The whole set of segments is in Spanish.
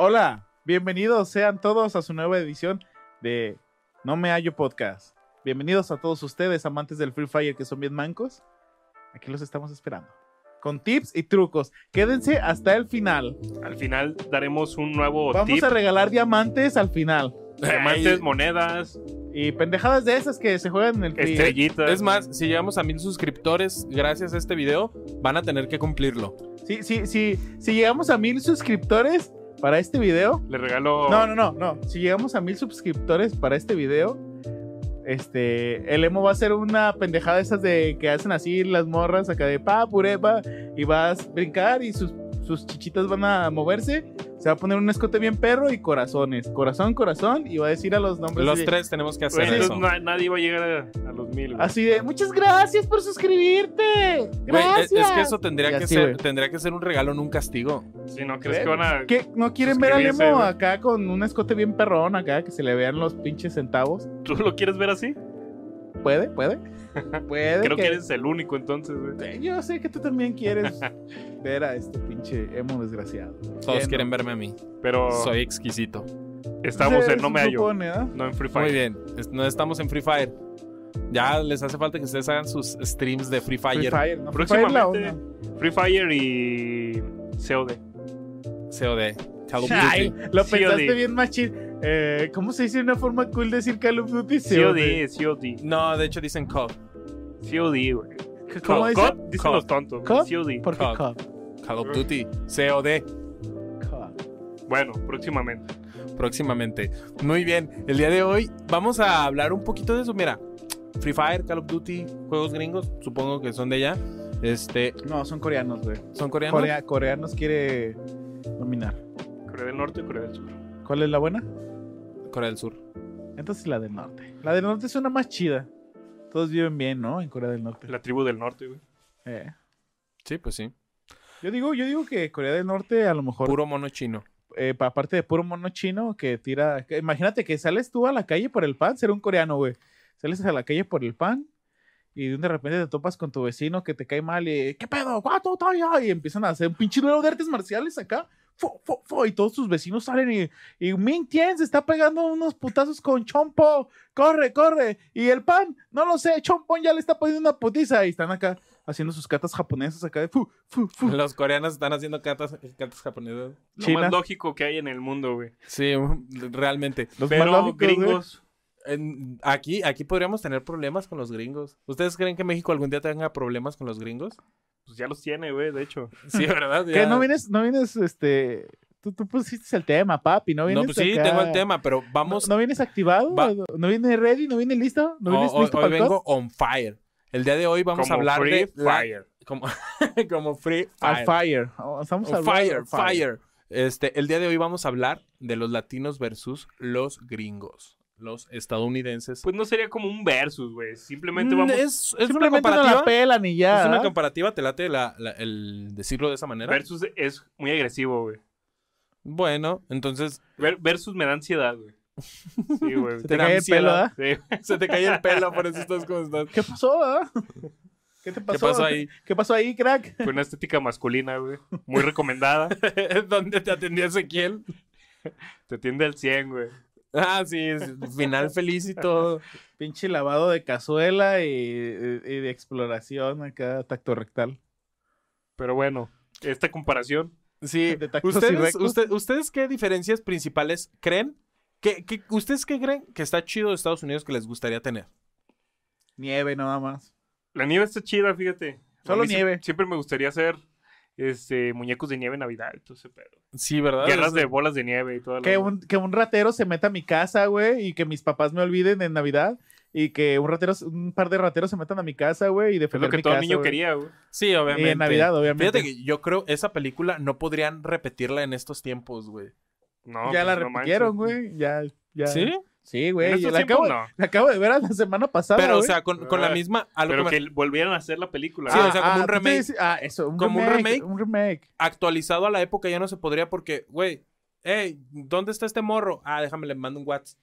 Hola, bienvenidos sean todos a su nueva edición de No Me Hallo Podcast. Bienvenidos a todos ustedes, amantes del Free Fire que son bien mancos. Aquí los estamos esperando. Con tips y trucos. Quédense hasta el final. Al final daremos un nuevo Vamos tip. a regalar diamantes al final. Diamantes, Ay, monedas, Y pendejadas de esas que se juegan en el Free. estrellitas. Es más, si llegamos a mil suscriptores gracias a este video, van a tener que cumplirlo. Sí, sí, sí. Si llegamos a mil suscriptores para este video. Le regalo. No, no, no, no. Si llegamos a mil suscriptores para este video, este, el emo va a hacer una pendejada esas de que hacen así las morras acá de pa, purepa, y vas a brincar y sus, sus chichitas van a moverse. Se va a poner un escote bien perro y corazones. Corazón, corazón, y va a decir a los nombres. Los de- tres tenemos que hacer Pues, eso. nadie va a llegar a, a los mil. güey. Así de, muchas gracias por suscribirte. Güey, Gracias. es, es que eso tendría que así, ser, tendría que ser un regalo, no un castigo. Si no crees que van a. ¿Qué? ¿No quieren ver al Suscribirse, emo güey. acá con un escote bien perrón acá, que se le vean los pinches centavos? ¿Tú lo quieres ver así? ¿Puede? ¿Puede? Puede. Creo que eres el único entonces, güey. Eh, Yo sé que tú también quieres ver a este pinche emo desgraciado. Todos quieren ¿no? verme a mí. Pero Soy exquisito. estamos en No Me Hallo. supone, ¿ah? No en Free Fire. Muy bien. No estamos en Free Fire. Ya les hace falta que ustedes hagan sus streams de Free Free Fire. Fire, ¿no? Free Fire la Próximamente onda. Free Fire y COD. COD. Call of Ay, Duty. lo COD. pensaste bien machín. Eh, ¿Cómo se dice una forma cool de decir Call of Duty? COD, COD. No, de hecho dicen COD. COD, güey. ¿Cómo COD, dice? COD, dicen COD. los tontos. ¿COD? COD. ¿Por qué COD. COD? Call of Duty. COD. COD. Bueno, próximamente. próximamente. Muy bien, el día de hoy vamos a hablar un poquito de eso. Mira, Free Fire, Call of Duty, juegos gringos, supongo que son de allá. Este, No, son coreanos, güey. ¿son coreanos? Corea- coreanos quiere dominar. Corea del Norte, Corea del Sur. ¿Cuál es la buena? Corea del Sur. Entonces la del norte. La del norte suena más chida. Todos viven bien, ¿no? En Corea del Norte. La tribu del Norte, güey. Eh. Sí, pues sí. Yo digo, yo digo que Corea del Norte a lo mejor Puro mono chino. eh, pa- aparte de puro mono chino que tira. que- imagínate que sales tú a la calle por el pan, ser un coreano, güey. Sales a la calle por el pan y de repente te topas con tu vecino que te cae mal y. ¿Qué pedo? ¿Cuánto? Y empiezan a hacer un pinche duelo de artes marciales acá. Fu, fu, fu, y todos sus vecinos salen y, y Ming Tien se está pegando unos putazos con Chompo. Corre, corre. Y el pan, no lo sé, Chompón ya le está poniendo una putiza. Y están acá haciendo sus catas japonesas acá de fu, fu, fu. Los coreanos están haciendo catas, catas japonesas. Lo China. más lógico que hay en el mundo, güey. Sí, realmente. Los más Pero lógicos, gringos, En- aquí, aquí podríamos tener problemas con los gringos. ¿Ustedes creen que México algún día tenga problemas con los gringos? Pues ya los tiene, güey, de hecho. Sí, ¿verdad? ¿Qué? Ya- ¿No vienes, no vienes, este... Tú, tú pusiste el tema, papi, ¿no vienes No, pues sí, acá- tengo el tema, pero vamos. ¿No, no vienes activado? Va- ¿No vienes ready? ¿No vienes listo? ¿No Ho- vienes hoy, listo hoy para vengo on fire. El día de hoy vamos Como a hablar Free de la- Fire. como, como free fire. fire. Oh, Estamos On hablando fire, fire. Este, el día de hoy vamos a hablar de los latinos versus los gringos, los estadounidenses. Pues no sería como un versus, güey. Simplemente Mm, vamos. es, es una Simplemente no comparativa. la pelan y ya. es una comparativa, te late la- la- el decirlo de esa manera. Versus es muy agresivo, güey. bueno, entonces Ver- versus me da ansiedad, güey. Sí, güey. Se te cae el pelo, ¿ah? Sí. se te cae el pelo, por eso estás como estás. ¿Qué pasó, ah? ¿Qué te pasó? pasó ahí? ¿Qué pasó ahí, crack? Fue una estética masculina, güey. Muy recomendada. ¿Dónde te atendió Ezequiel? Te atiende al 100, güey. Ah, sí, final feliz y todo. Pinche lavado de cazuela y, y de exploración acá, tacto rectal. Pero bueno, esta comparación. Sí, De ¿Ustedes, usted- ¿ustedes qué diferencias principales creen? ¿Qué, qué- ustedes qué creen que está chido de Estados Unidos que les gustaría tener? Nieve nada más. La nieve está chida, fíjate. Solo nieve. Siempre me gustaría hacer este, muñecos de nieve en Navidad y todo ese pedo. Sí, ¿verdad? Guerras Es- de bolas de nieve y todo lo Que un, que un ratero se meta a mi casa, güey, y que mis papás me olviden en Navidad. Y que un ratero, un par de rateros se metan a mi casa, güey, y Es defender lo que mi todo casa, niño güey. quería, güey. Sí, obviamente. Y en Navidad, obviamente. Fíjate que yo creo esa película no podrían repetirla en estos tiempos, güey. No, ya pues, la no repitieron, manches. güey. Ya, ya. ¿Sí? Sí, güey. yo La acabo, no. la acabo de ver a la semana pasada. Pero, o sea, con, con la Ah, misma... a lo Pero que me- volvieran a hacer la película. Sí, o sea, como un remake. dices- Ah, eso, un Como un remake. remake. Un remake. actualizado a la época ya no se podría porque, güey, hey, ¿dónde está este morro? Ah, déjame, le mando un WhatsApp.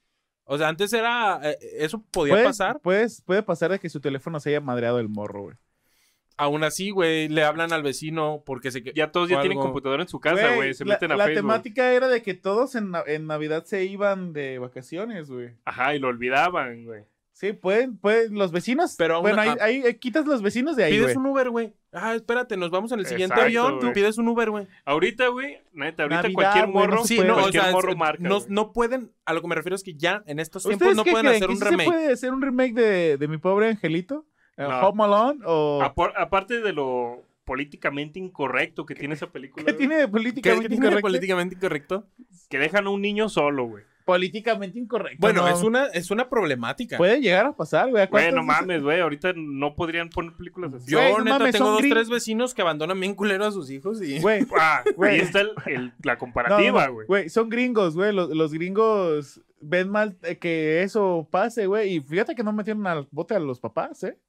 O sea, antes era... eh, eso podía Puede- pasar. puedes- puede pasar de que su teléfono se haya madreado el morro, güey. Aún así, güey, le hablan al vecino porque se... que- Ya todos ya o tienen computadora en su casa, güey. Se la, meten a la Facebook. temática era de que todos en, en Navidad se iban de vacaciones, güey. Ajá, y lo olvidaban, güey. Sí, pueden, pueden, los vecinos. Pero bueno, ahí, ah. ahí, ahí quitas los vecinos de ahí, Pides un Uber, güey. Ah, espérate, nos vamos en el siguiente Exacto, avión. Tú pides un Uber, güey. Ahorita, güey, neta, ahorita Navidad, cualquier morro, Sí, puede. no, o cualquier sea, morro marca. no, pueden, a lo que me refiero es que ya en estos tiempos ¿Ustedes no pueden creen? hacer ¿Que un sí se remake. puede hacer un remake de, de Mi Pobre Angelito? Eh, No. ¿Home Alone? ¿O Apar- aparte de lo políticamente incorrecto que tiene esa película, qué güey, tiene de ¿Qué, políticamente qué tiene de incorrecto? políticamente incorrecto? que dejan a un niño solo, güey. Políticamente incorrecto. Bueno, no. es una es una problemática. Puede llegar a pasar, güey. ¿A Güey, no mames, güey. Ahorita no podrían poner películas así. Yo, Güey, no neta, mames, tengo son dos, gring- tres vecinos que abandonan bien culero a sus hijos y... Güey, Ah, Güey. ahí está el- el- la comparativa, no, güey. Güey, son gringos, güey. Los, los gringos ven mal eh, que eso pase, güey. Y fíjate que no metieron al bote a los papás, ¿eh?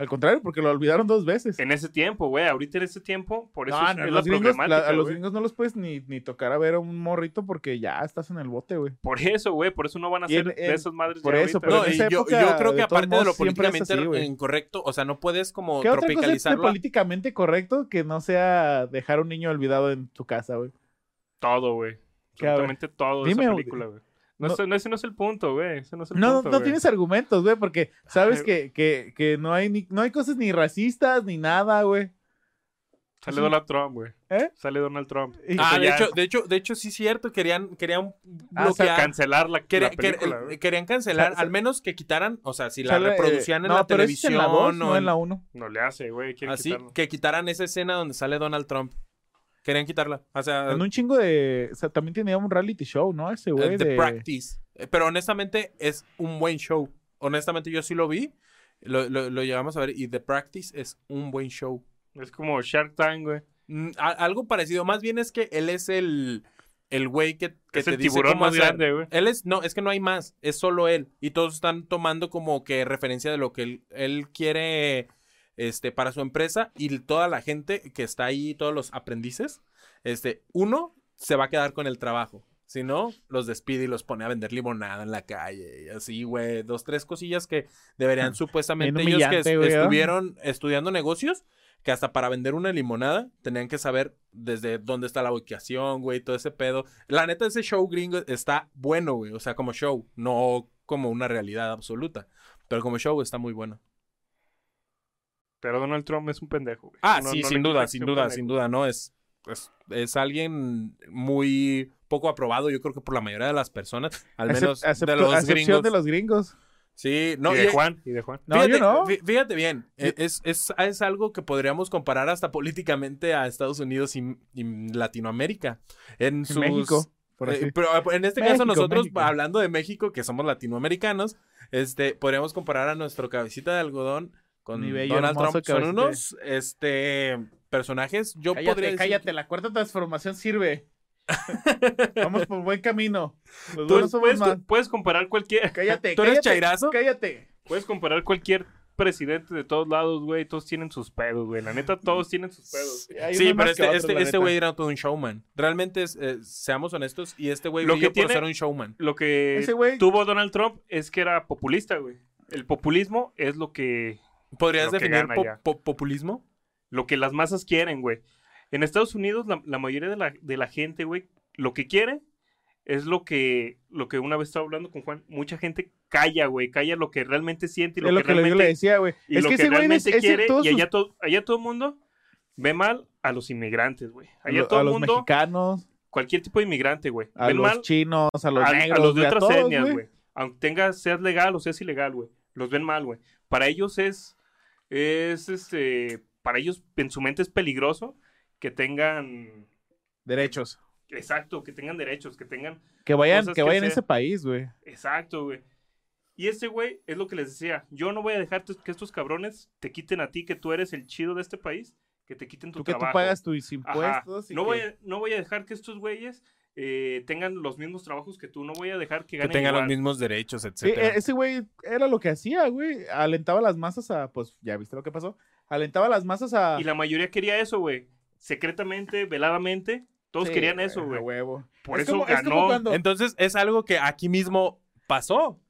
Al contrario, porque lo olvidaron dos veces. En ese tiempo, güey. Ahorita en ese tiempo, por eso No, es, no, es los la gringos, problemática, la- a los gringos no los puedes ni, ni tocar a ver a un morrito porque ya estás en el bote, güey. Por eso, güey. Por eso no van a ser de esas madres por ya eso, ahorita, pero No, güey. en y esa yo, época, yo creo que de aparte de lo políticamente así, incorrecto, o sea, no puedes como ¿Qué otra cosa es de tropicalizarlo. políticamente correcto que no sea dejar a un niño olvidado en tu casa, güey? Todo, güey. Absolutamente todo de Dime, esa película, güey. No, No- ese, no, ese no es el punto, güey. Ese no es el No, punto, no güey. tienes argumentos, güey, porque sabes Ay, que, que, que no hay ni, no hay cosas ni racistas ni nada, güey. Sale Sí. Donald Trump, güey. ¿Eh? Sale Donald Trump. Ah, de ya- hecho, de hecho, de hecho sí es cierto, querían querían Ah, bloquear, Cancelar la, quería- la película, quer- querían cancelar, al menos que quitaran, o sea, si la sale, eh, reproducían en no, la pero ese es televisión en la 2, o no en la 1. No le hace, güey. Así, quitarlo. que quitaran esa escena donde sale Donald Trump. Querían quitarla. O sea, En un chingo de... O sea, también tenía un reality show, ¿no? Ese güey eh, The de... Practice. Eh, Pero honestamente es un buen show. Honestamente yo sí lo vi. Lo, lo, lo llegamos a ver y The Practice es un buen show. Es como Shark Tank, güey. Mm, a- algo parecido. Más bien es que él es el el güey que, que Es te el dice tiburón cómo más hacer. grande, güey. Él es, no, es que no hay más, es solo él. Y todos están tomando como que referencia de lo que él, él quiere este, para su empresa. Y toda la gente que está ahí, todos los aprendices, este, uno se va a quedar con el trabajo. Si no, los despide y los pone a vender limonada en la calle. Y así, güey. Dos, tres cosillas que deberían supuestamente ellos que ¿verdad? estuvieron estudiando negocios, que hasta para vender una limonada tenían que saber desde dónde está la ubicación, güey, todo ese pedo. La neta, ese show gringo está bueno, güey. O sea, como show, no como una realidad absoluta. Pero como show está muy bueno. Pero Donald Trump es un pendejo, güey. Ah, No- sí, no sin duda, sin duda, pendejo. sin duda, ¿no? Es, es, es alguien muy poco aprobado, yo creo que por la mayoría de las personas, al menos de los gringos. de los gringos. Sí, no, y de y- Juan, y de Juan. No, fíjate, yo no. fí- fíjate bien, e- es, es, es algo que podríamos comparar hasta políticamente a Estados Unidos y, y Latinoamérica. En, sus, México, por eh, pero en este México, caso nosotros, México. hablando de México, que somos latinoamericanos, este, podríamos comparar a nuestro cabecita de algodón con Mi bello, Donald Trump. Son unos este, personajes, yo podría Cállate, decir... cállate. La cuarta transformación sirve. Vamos por buen camino. Los Tú buenos somos puedes, más. puedes comparar cualquier, Cállate, ¿Tú eres chairazo? Cállate. puedes comparar cualquier presidente de todos lados, güey. Todos tienen sus pedos, güey. La neta, todos tienen sus pedos. Hay Sí, pero este, otros, este, este güey era todo un showman. Realmente, es, eh, seamos honestos, y este güey Lo que por tiene- ser un showman. Lo que Ese güey- tuvo Donald Trump es que era populista, güey. El populismo es lo que, ¿Podrías definir po- po- populismo? lo que las masas quieren, güey. En Estados Unidos, la, la mayoría de la, de la gente, güey, lo que quiere es lo que, lo que una vez estaba hablando con Juan. Mucha gente calla, güey. Calla lo que realmente siente y lo, Es lo que, que realmente, le decía, güey. y Es lo que que, es, realmente ese- quiere. Y sus- allá, to- allá todo el mundo ve mal a los inmigrantes, güey. a Allá lo- todo a el los mundo, mexicanos, cualquier tipo de inmigrante, güey. a Ven los mal chinos, a los a, a negros, los de a otras etnias, güey. güey. Aunque tengas, seas legal o seas ilegal, güey. Los ven mal, güey. Para ellos es, es, este, para ellos en su mente es peligroso que tengan, Derechos. exacto, que tengan derechos, que tengan, Que vayan, que que vayan a ese país, güey. exacto, güey. Y este güey es lo que les decía, yo no voy a dejar que estos cabrones te quiten a ti, que tú eres el chido de este país, que te quiten tu Tú que tú trabajo. pagas tus impuestos. y No, que- voy a, no voy a dejar que estos güeyes eh, tengan los mismos trabajos que tú, no voy a dejar que Que ganen tengan igual. los mismos derechos, Sí, etcétera. e- ese güey era lo que hacía, güey. Alentaba a las masas a, pues, ya viste lo que pasó. Alentaba a las masas a... Y la mayoría quería eso, güey. Secretamente, veladamente, todos Sí, querían eso, güey. huevo. Por Es eso como- es como ganó cuando- Entonces, es algo que aquí mismo pasó.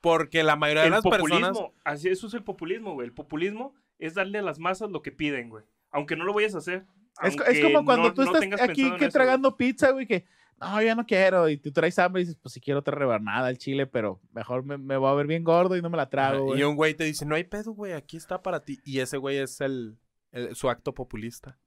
Porque la mayoría de el las populismo. personas. Así, eso es el populismo, güey. El populismo es darle a las masas lo que piden, güey. Aunque no lo vayas a hacer. Es, es como cuando no- tú no estás tengas aquí que eso, tragando pizza, güey, que no, ya no quiero. Y tú traes hambre y dices, pues si quiero otra rebanada al chile, pero mejor me, me voy a ver bien gordo y no me la trago, Ajá, güey. y un güey te dice, no hay pedo, güey, aquí está para ti. Y ese güey es el, el- su acto populista.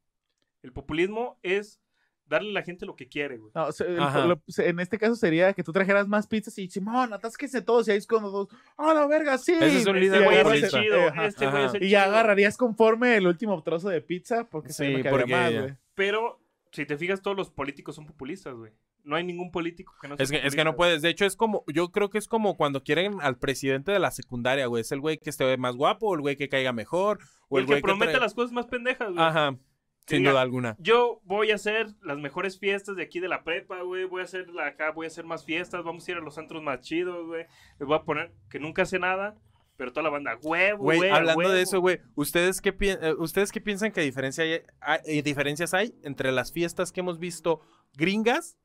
El populismo es darle a la gente lo que quiere, güey. No, el- lo- se- en este caso sería que tú trajeras más pizzas y Simón, atásquense todos y ahí es cuando todos, ¡ah, la verga, sí! Ese es un Y líder Este güey es chido, ajá. este güey es el Y ya chido. agarrarías conforme el último trozo de pizza porque se Sí, me porque más, güey. Pero, si te fijas, todos los políticos son populistas, güey. No hay ningún político que no sea Es que, es que no puedes. De hecho, es como, yo creo que es como cuando quieren al presidente de la secundaria, güey. Es el güey que esté más guapo, o el güey que caiga mejor, o el el que güey promete trae- las cosas más pendejas, güey. Ajá, sin diga, duda alguna. Yo voy a hacer las mejores fiestas de aquí de la prepa, güey. Voy a hacer la acá, voy a hacer más fiestas. Vamos a ir a los antros más chidos, güey. Les voy a poner que nunca hace nada, pero toda la banda, huevo, güey. Hablando de huevo". eso, güey, ¿ustedes qué, pi- eh, ¿ustedes qué piensan que diferencia hay- hay- eh, diferencias hay entre las fiestas que hemos visto gringas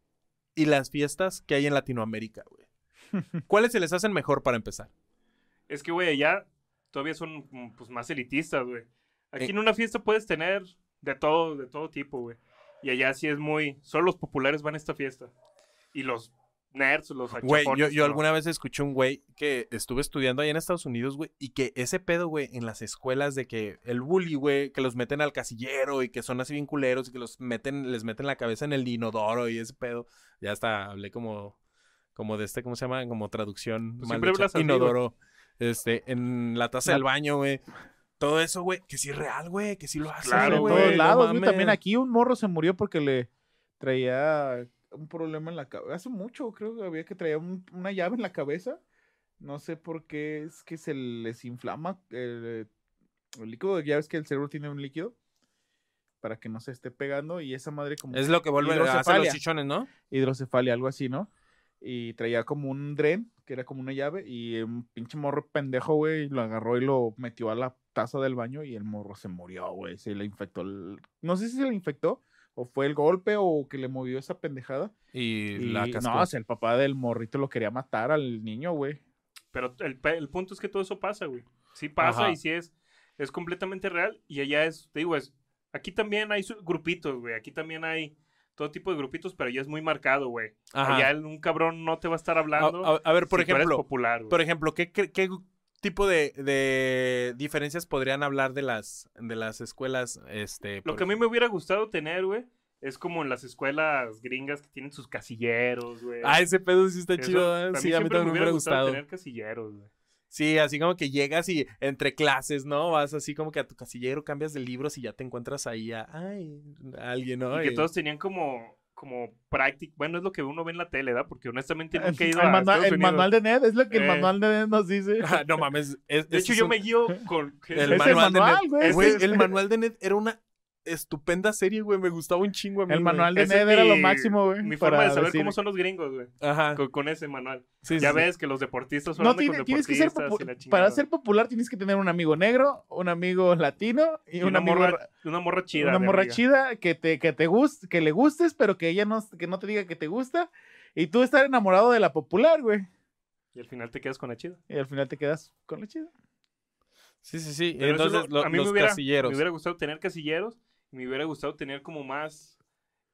y las fiestas que hay en Latinoamérica, güey? ¿Cuáles se les hacen mejor para empezar? Es que, güey, allá todavía son mm, pues, más elitistas, güey. Aquí Eh. en una fiesta puedes tener de todo, de todo tipo, güey. Y allá sí es muy... Solo los populares van a esta fiesta. Y los nerds, los Güey, yo, yo no. alguna vez escuché un güey que estuve estudiando ahí en Estados Unidos, güey, y que ese pedo, güey, en las escuelas de que el bully, güey, que los meten al casillero y que son así bien culeros y que los meten, les meten la cabeza en el inodoro y ese pedo. Ya hasta hablé como, como de este, ¿cómo se llama? Como traducción. Pues mal hecha. Inodoro. Este, en la taza La- del baño, güey. Todo eso, güey, que sí es real, güey, que sí lo hace, Claro, en todos lados, güey. También aquí un morro se murió porque le traía un problema en la cabeza. Hace mucho, creo que había que traía un- una llave en la cabeza. No sé por qué es que se les inflama el, el líquido. Ya ves que el cerebro tiene un líquido para que no se esté pegando y esa madre como Es lo que vuelve a hacer los Hidrocefalia. chichones, ¿no? hidrocefalia, algo así, ¿no? Y traía como un dren, que era como una llave, y un pinche morro pendejo, güey, lo agarró y lo metió a la taza del baño y el morro se murió, güey. Se le infectó. el- No sé si se le infectó o fue el golpe o que le movió esa pendejada. Y, Y la cascó. no, o sea, el papá del morrito lo quería matar al niño, güey. Pero el, el punto es que todo eso pasa, güey. Sí pasa Ajá. y sí es, es completamente real. Y allá es, te digo, es, aquí también hay grupitos, güey. Aquí también hay todo tipo de grupitos, pero ya es muy marcado, güey. Allá un cabrón no te va a estar hablando. A, a- a ver, por si ejemplo, popular, por ejemplo, ¿qué, cre- qué tipo de, de diferencias podrían hablar de las, de las escuelas? Este, Lo que a mí me hubiera gustado tener, güey, es como en las escuelas gringas que tienen sus casilleros, güey. Ah, ese pedo sí está Eso, chido. ¿eh? Sí, a mí también me hubiera gustado. tener casilleros, güey. Sí, así como que llegas y entre clases, ¿no? Vas así como que a tu casillero, cambias de libros y ya te encuentras ahí a, ay, a alguien, ¿no? Y que todos tenían como, como práctica. Bueno, es lo que uno ve en la tele, ¿verdad? Porque honestamente nunca he El, ido a manual, Estados el Unidos. manual de Ned es lo que el Eh. manual de Ned nos dice. Ah, no mames. es- De hecho, es yo un- me guío con... El Es el manual, de manual, Ned. güey. Güey, Ese- el manual de Ned era una estupenda serie, güey. Me gustaba un chingo a mí, El manual de Ned era lo máximo, güey. Mi forma de saber decir- cómo son los gringos, güey. Ajá. Con, con ese manual. Sí, ya sí, sí. ves que los deportistas No, hablan tiene- con tienes que ser deportistas popu- y la para ser popular tienes que tener un amigo negro, un amigo latino y, Y un una amigo morra, una morra chida. una morra amiga. chida que te, que te guste, que le gustes, pero que ella no, que no te diga que te gusta. Y tú estar enamorado de la popular, güey. Y al final te quedas con la chida. Y al final te quedas con la chida. Sí, sí, sí. Pero Entonces, lo- a mí los me hubiera, casilleros. me hubiera gustado tener casilleros me hubiera gustado tener como más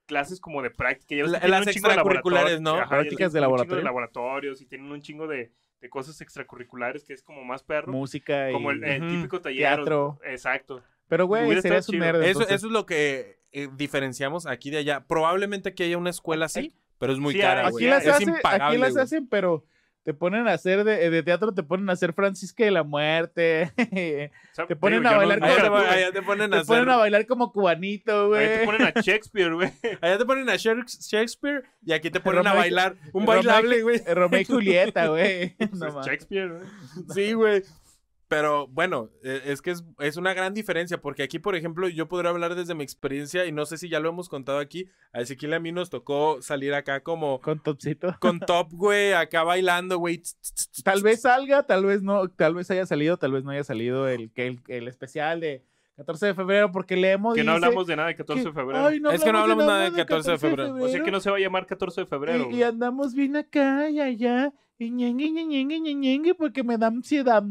clases como de práctica. Ya La- las extracurriculares, ¿no? Ajá, Prácticas de laboratorio. de laboratorios y tienen un chingo de, de cosas extracurriculares que es como más perro. Música y como el, el Ujú. típico taller. teatro. Exacto. Pero, güey, serías un nerd. Eso, eso es lo que eh, diferenciamos aquí de allá. Probablemente aquí haya una escuela así, pero es muy Sí, cara, güey. Aquí las, es hacen, impagable, aquí las hacen, pero te ponen a hacer de, de teatro, te ponen a hacer Francisca de la Muerte. Te ponen a bailar Allá te, allá ponen a bailar como cubanito, güey. Ahí te ponen a Shakespeare, güey. Allá te ponen a Shak- Shakespeare y aquí te ponen a bailar un bailable, güey. Romeo y Julieta, güey. Pues No. Shakespeare, güey. Sí, güey. Pero bueno, eh, es que es, es una gran diferencia, porque aquí, por ejemplo, yo podría hablar desde mi experiencia y no sé si ya lo hemos contado aquí. A Ezequiel a mí nos tocó salir acá como Con topcito. con top, güey, acá bailando, güey. Tal vez salga, tal vez no, tal vez haya salido, tal vez no haya salido el, que el, el especial de 14 de febrero porque Lemo Que no hablamos de nada de 14 de febrero. Ay, Es que no hablamos nada de de 14 de febrero. o sea que no se va a llamar 14 de febrero. y, y andamos bien acá y allá. Y ñengue, ñengue, ñengue, ñengue, porque me da ansiedad.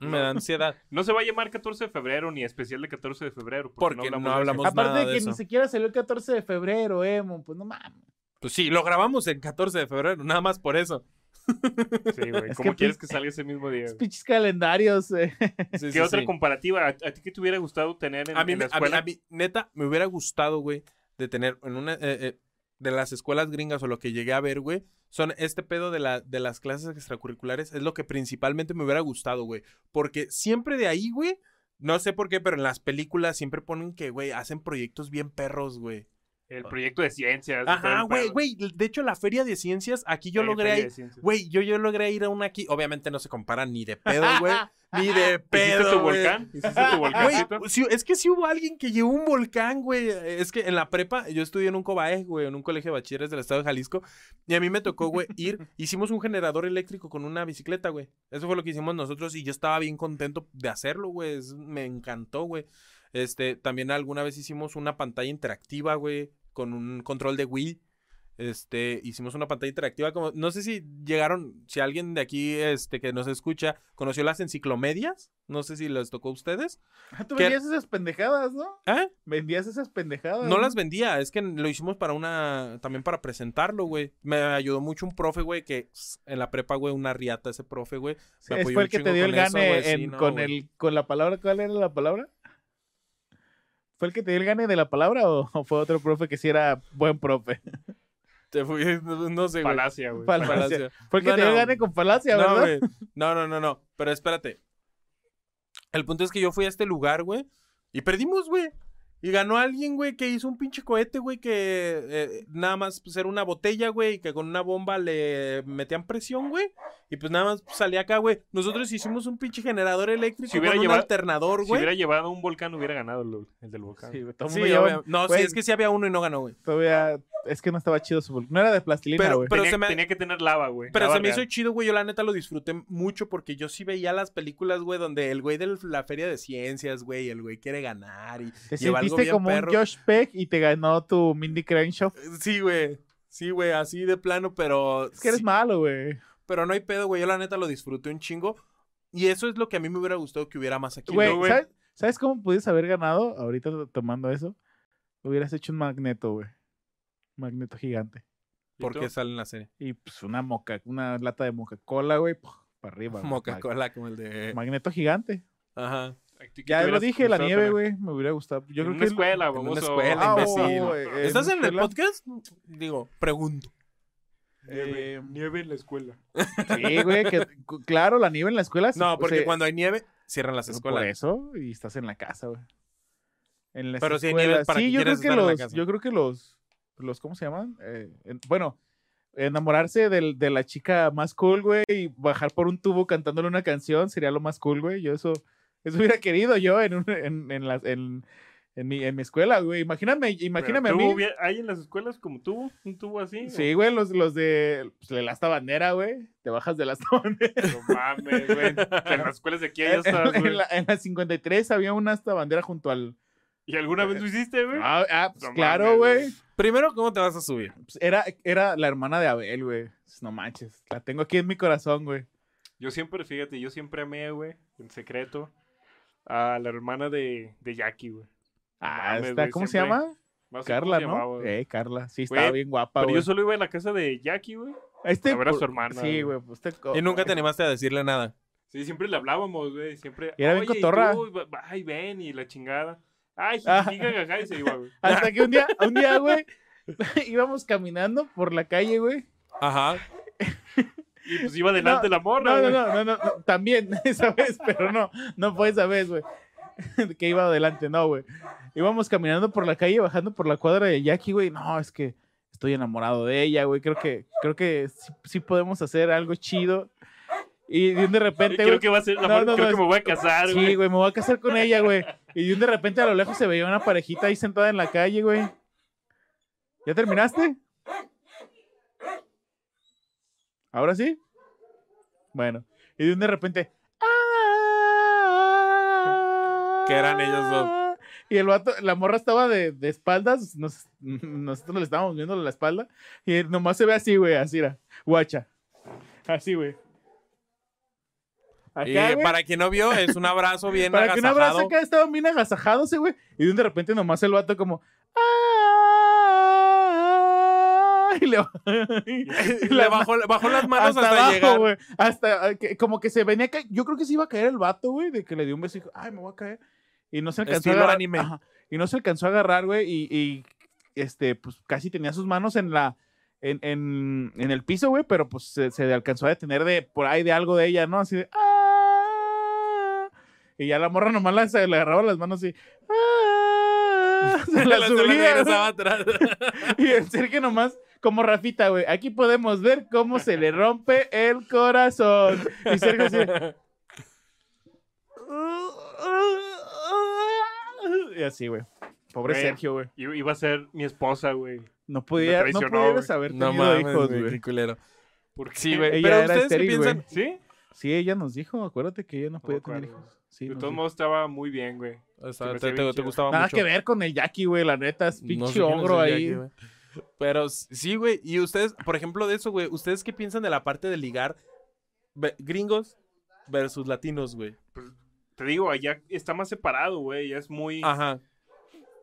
Me da ansiedad. No se va a llamar 14 de febrero ni especial de 14 de febrero. Porque no de eso. hablamos- Aparte nada de de que eso. ni siquiera salió el 14 de febrero, Emo. Pues no mames. Pues sí, lo grabamos el 14 de febrero, nada más por eso. Sí, güey. Es ¿Cómo que quieres que salga ese mismo día? Pinches calendarios. eh. Sí, ¿Qué sí, otra sí. comparativa? ¿A, a ti qué te hubiera gustado tener en, a mí, en me- la a mí- escuela? a mí, neta, me hubiera gustado, güey, de tener en una eh, eh, de las escuelas gringas o lo que llegué a ver, güey, son este pedo de, la, de las clases extracurriculares, es lo que principalmente me hubiera gustado, güey. Porque siempre de ahí, güey, no sé por qué, pero en las películas siempre ponen que, güey, hacen proyectos bien perros, güey. El proyecto de ciencias. Ajá, güey, güey. De hecho, la feria de ciencias, aquí yo Sí, logré ir. Güey, yo, yo logré ir a una aquí. Obviamente no se compara ni de pedo, güey. ni de ¿Hiciste pedo. tu güey. volcán? ¿Hiciste tu sí, es que sí hubo alguien que llevó un volcán, güey. Es que en la prepa, yo estudié en un COBAE, güey, en un colegio de bachilleres del estado de Jalisco. Y a mí me tocó, güey, ir. Hicimos un generador eléctrico con una bicicleta, güey. Eso fue lo que hicimos nosotros y yo estaba bien contento de hacerlo, güey. Me encantó, güey. Este, también alguna vez hicimos una pantalla interactiva, güey, con un control de Wii. Este, hicimos una pantalla interactiva como, no sé si llegaron, si alguien de aquí, este, que nos escucha, conoció las enciclomedias, no sé si les tocó a ustedes. Ah, Tú vendías esas pendejadas, ¿no? ¿Eh? Vendías esas pendejadas. No las vendía, es que lo hicimos para una, también para presentarlo, güey. Me ayudó mucho un profe, güey, que en la prepa, güey, una riata ese profe, güey. Sí, es- fue el que te dio el eso, gane sí, no, con, güey. el, con la palabra. ¿Cuál era la palabra? ¿Fue el que te dio el gane de la palabra o, o fue otro profe que sí era buen profe? Te fui- no, no sé, güey. Falacia, güey. Fue el que No, te dio el gane con falacia, No, ¿verdad? güey. No, no, no, no. Pero espérate. El punto es que yo fui a este lugar, güey. Y perdimos, güey. Y ganó alguien, güey, que hizo un pinche cohete, güey, que eh, nada más pues, era una botella, güey, y que con una bomba le metían presión, güey. Y pues nada más salía acá, güey. Nosotros hicimos un pinche generador eléctrico Si hubiera con un llevado- alternador, Si güey. hubiera llevado un volcán, hubiera ganado el, el del volcán. Sí, todo el Sí, mundo lleva- obvio. No, güey, sí, es que sí había uno y no ganó, güey. Todavía. Es que no estaba chido su. No era de plastilina, Pero- güey. pero- tenía, se me- tenía que tener lava, güey. Pero lava se me hizo real. chido, güey. Yo la neta lo disfruté mucho porque yo sí veía las películas, güey, donde el güey de la feria de ciencias, güey, el güey quiere ganar y Te lleva algo sentiste bien como perro. un Josh Peck y te ganó tu Mindy Crenshaw. Sí, güey. Sí, güey, así de plano, pero. Es que eres sí, malo, güey. Pero no hay pedo, güey. Yo la neta lo disfruté un chingo. Y eso es lo que a mí me hubiera gustado que hubiera más aquí. Güey, güey. ¿sabes, ¿sabes cómo pudieras haber ganado ahorita tomando eso? Hubieras hecho un magneto, güey. Magneto gigante. ¿Y Porque tú? sale en la serie. Y pues una moca, una lata de Coca-Cola, güey, para arriba. güey. Coca-Cola, como el de. Mag- Magneto gigante. Ajá. ¿A ti qué Ya lo dije, la nieve, güey. Me hubiera gustado. Yo en creo una que. escuela, en una escuela, Ah, imbécil. en ¿Estás en el podcast? Digo, pregunto. Eh, Nieve en la escuela. sí, güey, que claro, la nieve en la escuela. No, o porque sea, cuando hay nieve, cierran las Por escuelas. eso, y estás en la casa, güey. En las Pero si hay nieve, escuelas. ¿para sí, yo creo que estar en la los, casa? yo creo que los, los, ¿cómo se llaman? Eh, en- bueno, enamorarse del- de la chica más cool, güey, y bajar por un tubo cantándole una canción sería lo más cool, güey. Yo eso, eso hubiera querido yo en, un, en, en, la- en, en mi, en mi escuela, güey. Imagíname, imagíname a mí. ¿Hay en las escuelas como tubo? ¿Un tubo así? Sí, güey, los, los de, pues, de la asta bandera, güey. Te bajas de la asta bandera. No mames, güey. En las escuelas de aquí ya En, estás, en güey. la, en la 53 había una asta bandera junto al. ¿Y alguna vez lo hiciste, güey? Ah, ah, pues No claro, mames, güey. güey. Primero, ¿cómo te vas a subir? Pues era, era la hermana de Abel, güey. Pues, No manches. La tengo aquí en mi corazón, güey. Yo siempre, fíjate, yo siempre amé, güey, en secreto, a la hermana de, de Jackie, güey. Ah, mames, está, güey, ¿cómo se llama? Carla, llamaba, ¿no? güey. Eh, Carla. Sí, estaba bien guapa, Pero güey. yo solo iba a la casa de Jackie, güey. Este, a ver a su hermana, Sí, güey. Pues te... Y nunca te animaste a decirle nada. Sí, siempre le hablábamos, güey. Siempre. Y era bien "Oye, ¿y cotorra. tú? Ay, ven, y la chingada. Ay, Ah. jiji, jajaja, y se iba, güey. Hasta que un día, un día, güey, íbamos caminando por la calle, güey. Ajá. Y pues iba delante No, la morra, No, no, no, no, no, también esa vez, pero no, no fue esa vez, güey. Que iba adelante, no, güey. Íbamos caminando por la calle, bajando por la cuadra de Jackie, güey. No, es que estoy enamorado de ella, güey. Creo que, creo que sí, sí podemos hacer algo chido. Y de un de Y repente, creo güey. que va a ser la No, morra- no, creo no, que me voy a casar, Sí, güey. güey, me voy a casar con ella, güey. Y de un de repente a lo lejos se veía una parejita ahí sentada en la calle, güey. ¿Ya terminaste? ¿Ahora sí? Bueno. Y de un de repente. Que eran ellos dos. Y el vato, la morra estaba de, de espaldas, nos- nosotros le estábamos viendo la espalda, y nomás se ve así, güey, así era, guacha. Así, güey. Y güey, para quien no vio, es un abrazo bien para que un abrazo agasajado. acá estaban bien agasajados, eh, güey. Y de repente nomás el vato como. Y le, y Le bajó, bajó las manos hasta, abajo, llegar. güey. Hasta que- como que se venía. Yo creo que se iba a caer el vato, güey, de que le dio un beso y dijo, ay, me voy a caer. Y no se alcanzó Estilo a agarrar. anime. ajá, y no se alcanzó a agarrar, güey. Y, y, este, pues casi tenía sus manos en la. En, en, en el piso, güey, pero pues se, se alcanzó a detener de por ahí de algo de ella, ¿no? Así de. "Ah". Y ya la morra nomás la- se le agarraba las manos así. "Ah". Se la Se subía, regresaba atrás. y el Sergio nomás, como Rafita, güey. Aquí podemos ver cómo se le rompe el corazón. Y Sergio así. Y así, güey. Pobre Güey. Sergio, güey. Iba a ser mi esposa, güey. No podía, no pudieras güey. haber No tenido mames, hijos, güey, qué culero. ¿Por qué? Sí, güey. Ella Pero era ustedes qué estéril, piensan. ¿Sí? Sí, ella nos dijo, acuérdate que ella no podía tener hijos. Sí, de todos modos estaba muy bien, güey. O sea, te, te- te gustaba Nada mucho. que ver con el Jackie, güey, la neta, es No pinche es ogro ahí. Jackie. Pero sí, güey. Y ustedes, por ejemplo, de eso, güey. ¿Ustedes qué piensan de la parte de ligar gringos versus latinos, güey? Te digo, allá está más separado, güey. Ya es muy... Ajá.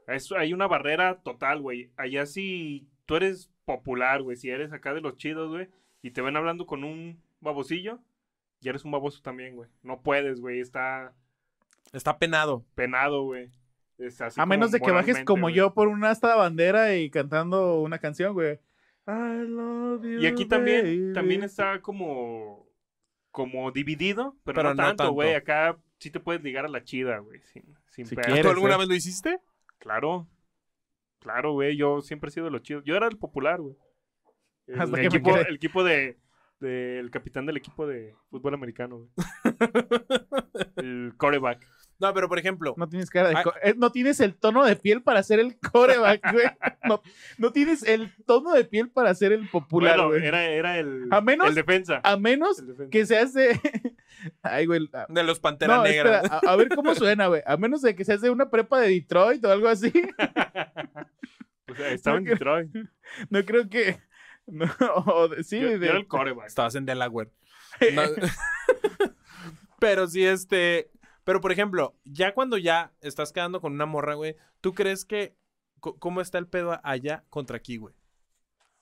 es- hay una barrera total, güey. Allá si tú eres popular, güey. Si eres acá de los chidos, güey. Y te ven hablando con un babosillo. Ya eres un baboso también, güey. No puedes, güey. Está Está penado. penado, güey. Es así A menos de que bajes como güey. yo por una asta bandera y cantando una canción, güey. I love you, Y aquí también, baby. también está como, como dividido, pero, Pero no tanto. güey. Acá sí te puedes ligar a la chida, güey. Sin, sin Si quieres. ¿Tú alguna eh. vez lo hiciste? Claro. Claro, güey. Yo siempre he sido de los chidos. Yo era el popular, güey. El, Hasta que me equipo, el equipo de, de- El capitán del equipo de fútbol americano, güey. el coreback. No, pero por ejemplo, No tienes cara de Ay. eh, no tienes el tono de piel para ser el coreback, güey. No, no tienes el tono de piel para ser el popular, Bueno, güey. era, era el, A menos- el defensa. A menos El defensa. que seas de. Ay, güey. a- de los Pantera No, Negra. espera, a, a ver cómo suena, güey. A menos de que seas de una prepa de Detroit o algo así. O sea, estaba en Detroit. No creo que. No, o de- sí, Yo, yo de- era el coreback. Estabas en Delaware. No. pero sí, este. Pero por ejemplo, ya cuando ya estás quedando con una morra, güey, ¿tú crees que. ¿Cómo está el pedo allá contra aquí, güey?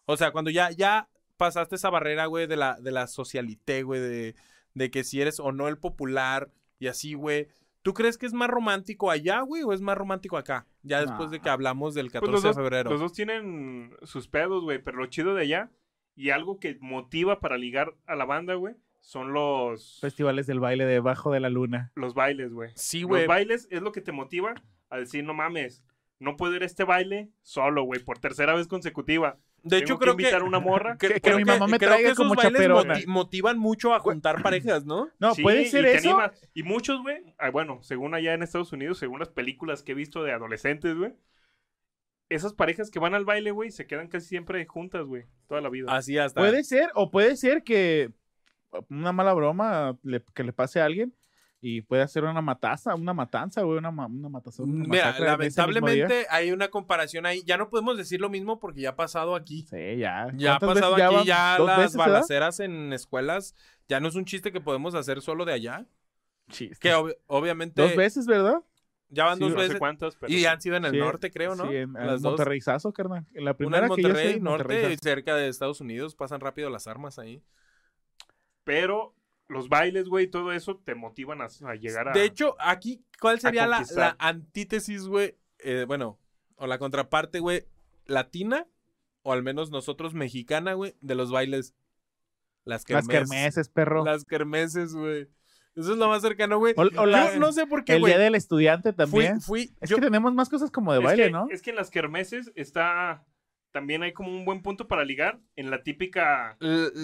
O sea, cuando ya, ya pasaste esa barrera, güey, de la, de la socialité, güey, de, de que si eres o no el popular y así, güey. ¿Tú crees que es más romántico allá, güey, o es más romántico acá? Ya después de que hablamos del 14 Pues los, dos, de febrero. los dos tienen sus pedos, güey, pero lo chido de allá y algo que motiva para ligar a la banda, güey, son los, Festivales del baile debajo de la luna. los bailes, güey. Sí, Los güey. bailes es lo que te motiva a decir, no mames, no puedo ir a este baile solo, güey, por tercera vez consecutiva. De hecho, creo que invitar que... a una morra. que- Que- mi mamá me creo traiga que esos como bailes chaperona. moti- motivan mucho a juntar parejas, ¿no? No, Sí, puede y ser te eso. animas. Y muchos, güey, ah, bueno, según allá en Estados Unidos, según las películas que he visto de adolescentes, güey, esas parejas que van al baile, güey, se quedan casi siempre juntas, güey, toda la vida. Así hasta. Puede ser, o puede ser que una mala broma le- que le pase a alguien y puede hacer una mataza, una matanza, güey, una, ma- una matazón. una Mira, lamentablemente hay una comparación ahí. Ya no podemos decir lo mismo porque ya ha pasado aquí. Sí, ya. Ya ha ¿Cuántas pasado aquí, van? ya ¿Dos las veces, ¿verdad? balaceras en escuelas. Ya no es un chiste que podemos hacer solo de allá. Chiste. Que ob- obviamente Dos veces, ¿verdad? ya van Sí, dos no sé veces. cuántas, pero... Y han sido en el Sí, norte, creo, ¿no? Sí, en, en Las. Monterreyzazo, carnal. En la Una primera en que yo sé, Monterrey, norte, Monterreyzazo. cerca de Estados Unidos. Pasan rápido las armas ahí. Pero los bailes, güey, todo eso te motivan a, a llegar a... De hecho, aquí, ¿cuál sería la, antítesis, güey? Eh, bueno, o la contraparte, güey, latina, o al menos nosotros mexicana, güey, de los bailes. Las Las kermés. kermeses, perro. Las kermeses, güey. Eso es lo más cercano, güey. Yo la- no sé por qué, el güey. día del estudiante también. fui, Es yo- que tenemos más cosas como de baile, que, ¿no? Es que en las kermeses está... También hay como un buen punto para ligar en la típica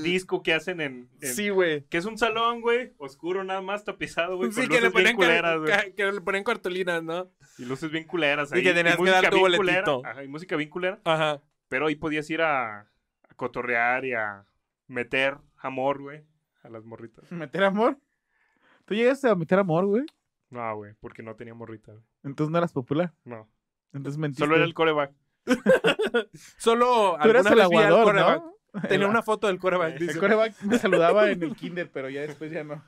disco que hacen en... en- Sí, güey. Que es un salón, güey, oscuro nada más, tapizado, güey, Sí, con que le, luces ponen culeras, güey. que le ponen cartulinas, ¿no? Y luces bien culeras Y ahí. que tenías que dar música tu bien culera. boletito. Ajá, y música bien culera. Ajá. Pero ahí podías ir a, a cotorrear y a meter amor, güey, a las morritas. ¿Meter amor? ¿Tú llegaste a meter amor, güey? No, güey, porque no tenía morrita, güey. Entonces no eras popular. No. Entonces mentiste. Solo era el coreback. Solo Tú eras alguna el vez vi al aguador. ¿no? Tenía una foto del coreback. El coreback me saludaba en el kinder, pero ya después ya no.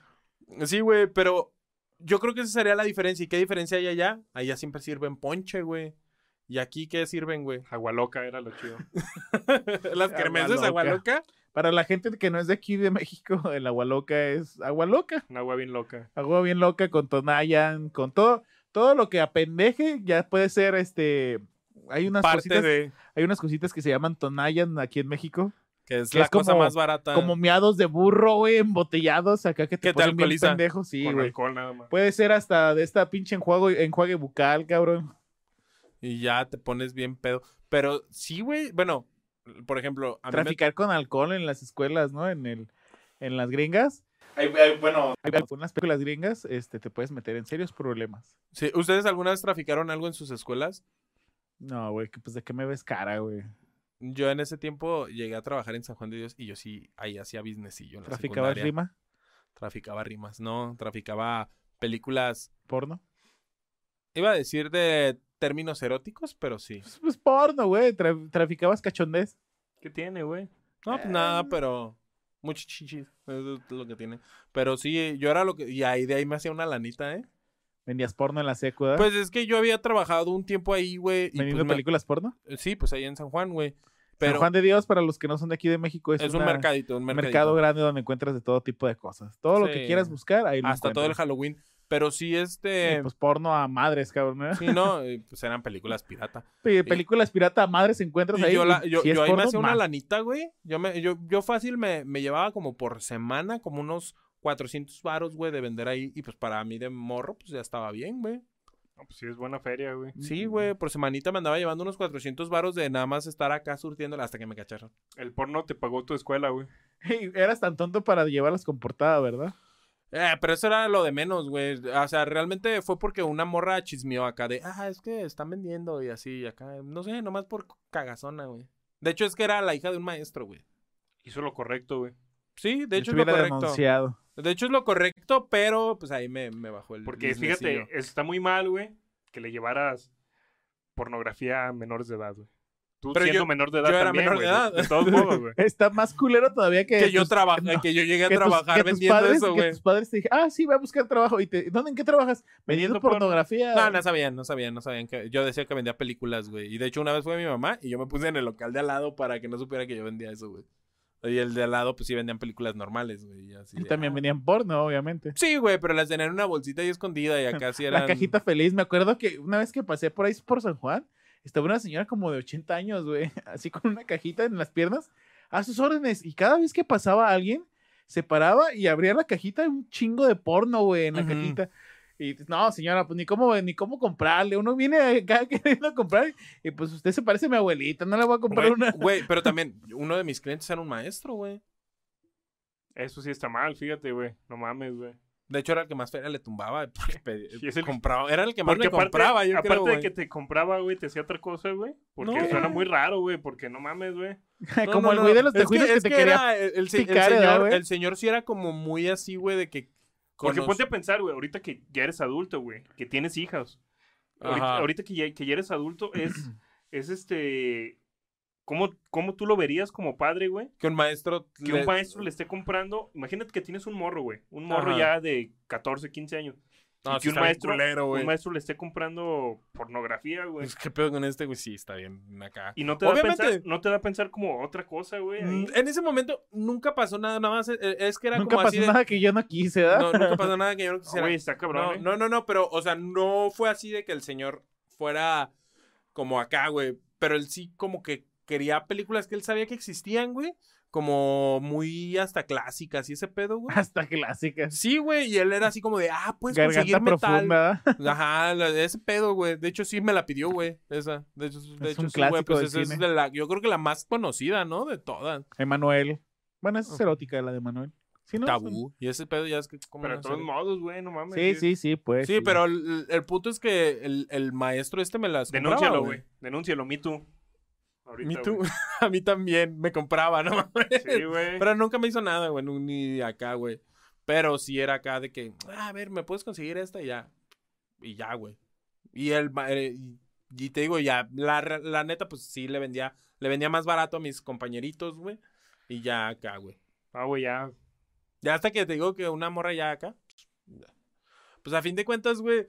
Sí, güey, pero yo creo que esa sería la diferencia. ¿Y qué diferencia hay allá? Allá siempre sirven ponche, güey. ¿Y aquí qué sirven, güey? Agua loca era lo chido. Las kermeses Agua agua loca. loca. Para la gente que no es de aquí de México, el agua loca es agua loca. Un agua bien loca. Agua bien loca con Tonayan, con todo, todo lo que apendeje, ya puede ser este. Hay unas Parte cositas, de hay unas cositas que se llaman Tonayan aquí en México. que es que la es cosa como- más barata. Como miados de burro, güey, embotellados acá que te Que te bien pendejo, sí, con güey. alcohol nada más. Puede ser hasta de esta pinche enjuague, enjuague bucal, cabrón. Y ya te pones bien pedo. Pero sí, güey. Bueno, por ejemplo, a mí me- Traficar con alcohol en las escuelas, ¿no? En el, en las gringas. Hay- hay- bueno, hay algunas películas gringas, este, te puedes meter en serios problemas. Sí, ¿Ustedes alguna vez traficaron algo en sus escuelas? No, güey, que pues de qué me ves cara, güey. Yo en ese tiempo llegué a trabajar en San Juan de Dios y yo sí ahí hacía businessillo en la ¿Traficabas secundaria. rima? Traficaba rimas, no, traficaba películas. ¿Porno? Iba a decir de términos eróticos, pero sí. Pues, pues porno, güey. Tra- traficabas cachondez. ¿Qué tiene, güey? No, pues Eh. nada, pero mucho chichis, eso es lo que tiene. Pero sí, yo era lo que y ahí de ahí me hacía una lanita, ¿eh? Vendías porno en la secu, ¿verdad? Pues es que yo había trabajado un tiempo ahí, güey, Vendiendo pues me- películas porno. sí, pues ahí en San Juan, güey. San Juan de Dios, para los que no son de aquí de México, es, es, un mercadito, un mercadito. mercado grande donde encuentras de todo tipo de cosas. Todo lo que Sí. quieras buscar, ahí lo hasta todo el. Halloween. Pero sí, este. pues porno a madres, cabrón. ¿eh? Sí, no, eh, pues eran películas pirata. Pe- Películas pirata a madres encuentras Y ahí. yo, la- yo, si es yo ahí me hacía una más. lanita, güey. Yo, me, yo, yo fácil me, me llevaba como por semana, como unos 400 varos, güey, de vender ahí. Y pues para mí de morro, pues ya estaba bien, güey. No, pues sí, es buena feria, güey. Sí, güey, por semanita me andaba llevando unos 400 varos de nada más estar acá surtiéndola hasta que me cacharon. El porno te pagó tu escuela, güey. Ey, Eras tan tonto para llevarlas con portada, ¿verdad? Eh, pero eso era lo de menos, güey. O sea, realmente fue porque una morra chismeó acá de, ah, es que están vendiendo y así, y acá, no sé, nomás por cagazona, güey. De hecho, es que era la hija de un maestro, güey. Hizo lo correcto, güey. Sí, de hecho es lo correcto. denunciado. De hecho es lo correcto, pero pues ahí me, me bajó el Porque fíjate, está muy mal, güey, que le llevaras pornografía a menores de edad, güey. Tú Pero siendo yo- menor de edad yo era también, menor de edad. De todos modos, güey. Está más culero todavía que. que yo traba- no, que yo llegué a que tus- trabajar que tus vendiendo padres- eso, Que güey. tus padres te dijeron, ah, sí, voy a buscar trabajo. ¿Y te, ¿Dónde en qué trabajas? Vendiendo Vendiendo porno. pornografía. No, no sabían, no sabían, no sabían que yo decía que vendía películas, güey. Y de hecho una vez fue mi mamá y yo me puse en el local de al lado para que no supiera que yo vendía eso, güey. Y el de al lado pues sí vendían películas normales, güey. y así Y de, también ah. venían porno, obviamente. Sí, güey, pero las tenían en una bolsita ahí escondida y acá sí eran... La cajita feliz. Me acuerdo que una vez que pasé por ahí por San Juan, estaba una señora como de 80 años, güey, así con una cajita en las piernas, a sus órdenes. Y cada vez que pasaba alguien, se paraba y abría la cajita, un chingo de porno, güey, en la cajita. Y no, señora, pues ni cómo, ni cómo comprarle. Uno viene acá queriendo comprar y pues usted se parece a mi abuelita, no le voy a comprar Güey, una. güey, pero también uno de mis clientes era un maestro, güey. Eso sí está mal, fíjate, güey. No mames, güey. De hecho era el que más feria le tumbaba porque pe- Y es el- compraba, era el que más Porque me aparte, compraba, yo aparte creo, de que te compraba, güey, te hacía otra cosa, güey. Porque No. suena muy raro, güey. Porque no mames, güey. No, como no, el no, güey de los es tejuinos que, quería. era el, el se- el picar, ¿verdad, señor, el señor sí era como muy así, güey, de que... Porque ponte a pensar, güey, ahorita que ya eres adulto, güey, que tienes hijas. Ahorita, que, ya, que ya eres adulto, es, es este. ¿cómo, ¿Cómo tú lo verías como padre, güey? Que un maestro... Que le- un maestro le esté comprando. Imagínate que tienes un morro, güey. Un morro Ajá. ya de 14, 15 años. No, y sí que un maestro, culero, un maestro le esté comprando pornografía, güey. Pues, ¿Qué pedo con este, güey? Sí, está bien acá. Y no te, da a Obviamente- pensar, no te da a pensar como otra cosa, güey. Mm, En ese momento nunca pasó nada, nada más. eh, Es que era Nunca como pasó así de- nada que yo no quise, ¿verdad? No, nunca pasó nada que yo no No, quisiera. güey, está cabrón. No, ¿eh? no, no, no, pero, o sea, no fue así de que el señor fuera como acá, güey. Pero él sí como que quería películas que él sabía que existían, güey. Como muy hasta clásicas y ese pedo, güey. Hasta clásicas. Sí, güey, y él era así como de, ah, puedes Garganta conseguir metal. profunda. ¿verdad? Ajá, la- ese pedo, güey. De hecho, sí me la pidió, güey. Esa. De hecho, de Es hecho un sí, güey. clásico Pues del esa es de la, yo creo que la más conocida, ¿no? De todas. Emanuel. Bueno, esa es erótica la de Manuel. Sí, ¿no? Tabú. Y ese pedo ya es que. ¿cómo Pero de todos modos, güey, no mames. Sí, sí, sí, pues. Sí, pero el, el punto es que el, el maestro este me las Denúncialo, güey. Denúncialo, me too. Ahorita. A mí también me compraba, ¿no? Sí, güey. Pero nunca me hizo nada, güey, ni acá, güey. Pero sí era acá de que, ah, a ver, ¿me puedes conseguir esta? Y ya. y ya, güey. Y ma- eh, y, te digo, ya, la, la neta, pues sí le vendía, le vendía más barato a mis compañeritos, güey. Y ya acá, güey. Ah, güey, ya. Ya hasta que te digo que una morra ya acá. Pues a fin de cuentas, güey,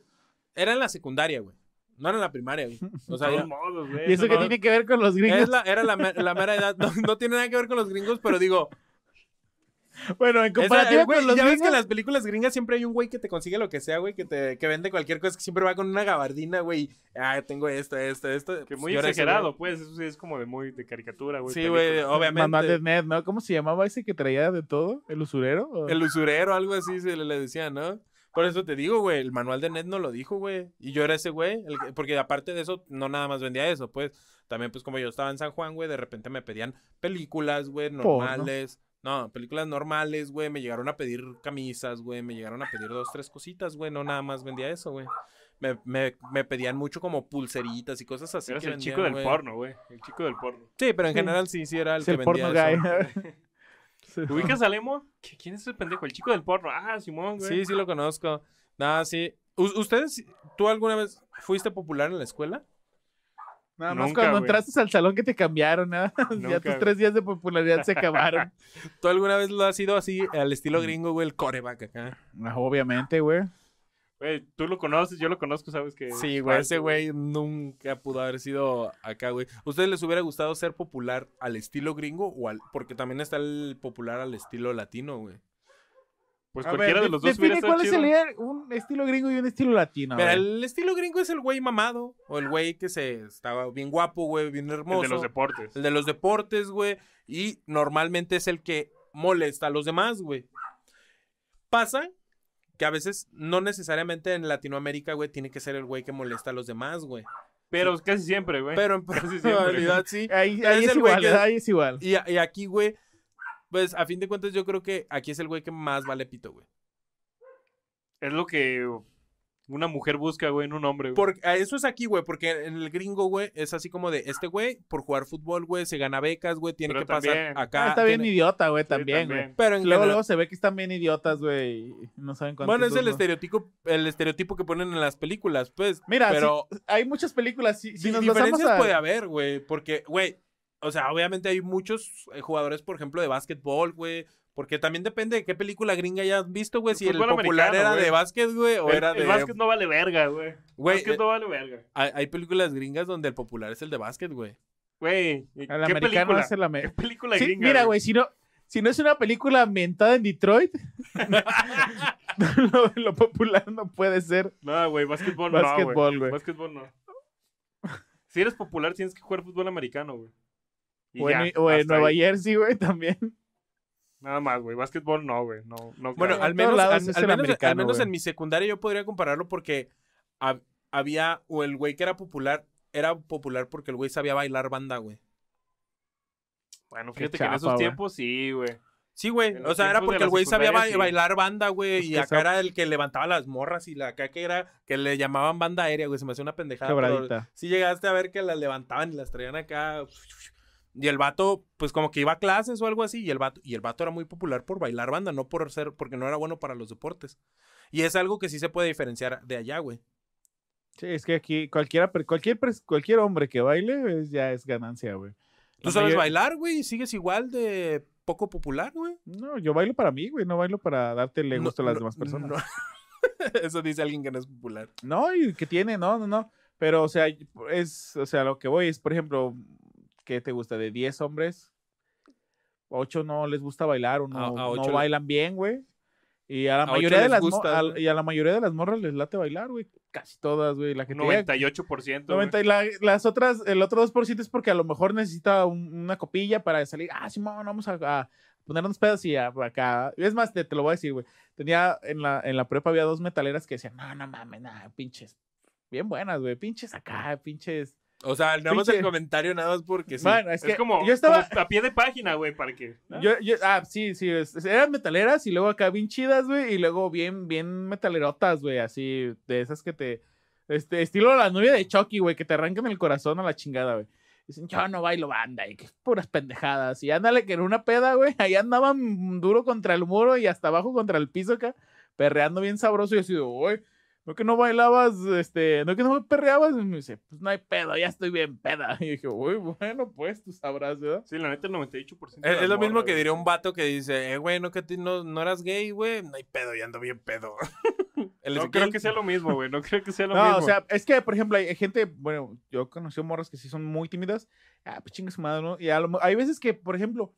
era en la secundaria, güey. No era en la primaria, güey. O sea, de ya- todos modos, güey. ¿Y eso que no- tiene que ver con los gringos? es la- era la, me- la mera edad. No, no tiene nada que ver con los gringos, pero digo, Bueno, en comparativa eh, güey, con los ya ves que gringos... en las películas gringas siempre hay un güey que te consigue lo que sea, güey, que te que vende cualquier cosa, que siempre va con una gabardina, güey. Ah, tengo esto, esto, esto. Que muy yo exagerado, pues. Eso sí es como de muy de caricatura, güey. Sí, güey, obviamente. Manual de Ned, ¿no? ¿Cómo se llamaba ese que traía de todo? ¿El usurero? ¿O? El usurero, algo así se le, le decía, ¿no? Por eso te digo, güey, el manual de Ned no lo dijo, güey. Y yo era ese güey, el que- porque aparte de eso, no nada más vendía eso, pues. También, pues, como yo estaba en San Juan, güey, de repente me pedían películas, güey, Porno. normales. No, películas normales, güey. Me llegaron a pedir camisas, güey. Me llegaron a pedir dos, tres cositas, güey. No nada más vendía eso, güey. Me, me, me pedían mucho como pulseritas y cosas así. Eras que el vendían, chico del porno, güey. El chico del porno. Sí, pero en Sí. general sí, sí era el que el porno vendía guy. eso. ¿Ubicas a Lemo? ¿Qui- ¿Quién es ese pendejo? El chico del porno. Ah, Simón, güey. Sí, sí lo conozco. Nada, sí. ¿Ustedes, tú alguna vez fuiste popular en la escuela? Nada más Nunca, cuando güey. entraste al salón que te cambiaron, ¿no? ya tus tres días de popularidad se acabaron. ¿Tú alguna vez lo has sido así, al estilo gringo, güey, el coreback acá? Ah, Obviamente, güey. Güey, tú lo conoces, yo lo conozco, sabes que. Sí, güey, ese güey nunca pudo haber sido acá, güey. ¿Ustedes les hubiera gustado ser popular al estilo gringo o al...? Porque también está el popular al estilo latino, güey. Pues A cualquiera ver, de los dos hubiera estado cuál es el un estilo gringo y un estilo latino. Pero el estilo gringo es el güey mamado, o el güey que se estaba bien guapo, güey, bien hermoso. El de los deportes. El de los deportes, güey. Y normalmente es el que molesta a los demás, güey. Pasa que a veces no necesariamente en Latinoamérica, güey, tiene que ser el güey que molesta a los demás, güey. Pero casi siempre, güey. Pero en Casi realidad sí. Ahí, Pero ahí es igual, ahí es igual. Y, y aquí, güey, pues a fin de cuentas yo creo que aquí es el güey que más vale pito, güey. Es lo que una mujer busca, güey, en un hombre, güey. Porque, a eso es aquí, güey, porque en el gringo, güey, es así como de, este güey, por jugar fútbol, güey, se gana becas, güey, tiene Pero que pasar acá. Ah, está bien tiene- idiota, güey, Sí, también, güey. Pero en Luego, general- luego se ve que están bien idiotas, güey, y no saben cuánto. Bueno, es el estereotipo, el estereotipo que ponen en las películas, pues. Mira, pero Hay muchas películas, si, si nos diferencias a... puede haber, güey, porque, güey, o sea, obviamente hay muchos eh, jugadores, por ejemplo, de básquetbol, güey, porque también depende de qué película gringa hayas visto, güey, si el popular era de básquet, güey, o el, era el de... básquet no vale verga, güey. Básquet eh, no vale verga. hay, hay películas gringas donde el popular es el de básquet, güey. Güey, ¿qué El americano película? es el ¿Qué película Sí, gringa? mira, güey, si no, si no es una película ambientada en Detroit, lo, lo popular no puede ser No, güey, básquetbol no, güey. básquetbol, güey. Básquetbol no. Si eres popular, tienes que jugar fútbol americano, güey. O en, o Nueva ahí. Jersey, güey, también. Nada más, güey. Básquetbol no, güey. No, no Bueno, al menos, al, menos, al menos güey. en mi secundaria yo podría compararlo porque hab- había, o el güey que era popular, era popular porque el güey sabía bailar banda, güey. Bueno, fíjate que en esos güey. tiempos sí, güey. Sí, güey. O sea, era porque el güey sabía ba- secundaria, sí. bailar banda, güey. Pues Y acá era el que levantaba las morras y la acá que era que le llamaban banda aérea, güey. Se me hacía una pendejada. pero Quebradita. Sí llegaste a ver que las levantaban y las traían acá. Y el vato, pues como que iba a clases o algo así. Y el vato, y el vato era muy popular por bailar banda, no por ser, porque no era bueno para los deportes. Y es algo que sí se puede diferenciar de allá, güey. Sí, es que aquí cualquiera, cualquier, cualquier hombre que baile es- ya es ganancia, güey. Tú sabes mayor- bailar, güey, sigues igual de poco popular, güey. No, yo bailo para mí, güey, no bailo para darte No, gusto a las no, demás personas. no. Eso dice alguien que no es popular. No, y que tiene, no, no, no. Pero, o sea, es, o sea, lo que voy es, por ejemplo, ¿qué te gusta? De 10 hombres, 8 no les gusta bailar o no, A- a no ocho le- bailan bien, güey. Y a la A mayoría de las gusta, y a la mayoría de las morras les late bailar, güey. Casi todas, güey. La que te diga- 98%. güey. 90 y la- las otras, el otro 2% es porque a lo mejor necesita un- una copilla para salir. Ah, Simón, vamos a, a ponernos pedos y a- acá. Es más, te, te lo voy a decir, güey. Tenía en la, en la prepa había dos metaleras que decían, no, no mames, nada, pinches. Bien buenas, güey. Pinches acá, pinches. O sea, nada más el comentario, nada más porque sí. Bueno, es que como, yo estaba. como a pie de página, güey, para que. ¿no? Yo, yo, ah, sí, sí, es- eran metaleras y luego acá bien chidas, güey, y luego bien, bien metalerotas, güey, así, de esas que te, este, estilo la novia de Chucky, güey, que te arrancan el corazón a la chingada, güey. Dicen, yo no bailo banda, y que puras pendejadas, y ándale que en una peda, güey, ahí andaban duro contra el muro y hasta abajo contra el piso acá, perreando bien sabroso, y yo así, de, "Uy", ¿no que no bailabas, este, no que no perreabas? Y me dice, pues no hay pedo, ya estoy bien peda. Y dije, uy, bueno, pues tú sabrás, ¿verdad? Sí, la neta, el 98%. de Es, es lo mismo que diría un vato que dice, eh, güey, no que ti- no, no eras gay, güey. No hay pedo, ya ando bien pedo. El No Ezequiel- creo que sea lo mismo, güey. No creo que sea lo No, mismo. o sea, es que, por ejemplo, hay gente, bueno, yo conocí morras que sí son muy tímidas. Ah, pues chingue su madre, ¿no? Y a lo hay veces que, por ejemplo,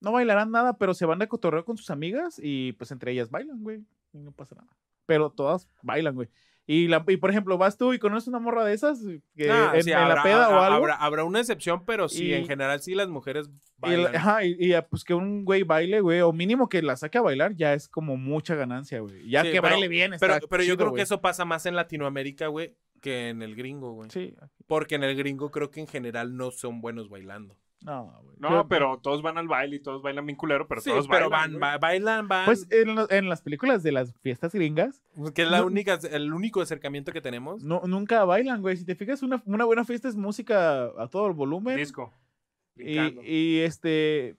no bailarán nada, pero se van de cotorreo con sus amigas y pues entre ellas bailan, güey. Y no pasa nada. Pero todas bailan, güey. Y, la, y por ejemplo, vas tú y conoces una morra de esas que Ah, en, sí, en habrá, la peda o algo. Habrá, habrá una excepción, pero sí, Y- en general sí las mujeres Y, bailan. ajá, y, y, ah, pues que un güey baile, güey, o mínimo que la saque a bailar, ya es como mucha ganancia, güey. Ya Sí, que pero- baile bien, pero está pero yo chido, creo güey. que eso pasa más en Latinoamérica, güey, que en el gringo, güey. Sí. Porque en el gringo creo que en general no son buenos bailando. No, güey. No, pero todos van al baile y todos bailan bien culero, pero sí, todos pero bailan. van, ba- bailan, van. Pues en, lo- en las películas de las fiestas gringas, que es la no- única, el único acercamiento que tenemos. no, nunca bailan, güey. Si te fijas, una, una buena fiesta es música a todo el volumen. Disco. Y, Brincando. y este.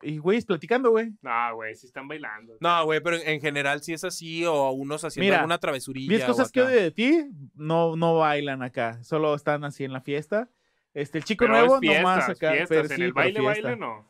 Y güeyes platicando, güey. No, güey, sí están bailando. No, güey, pero en, en general sí es así, o unos haciendo Mira, alguna travesurilla. 10 o cosas que acá. odio de ti, no, no bailan acá. Solo están así en la fiesta. Este, el chico Pero nuevo, es fiestas, nomás acá. fiestas. pero en sí, el baile, baile, no.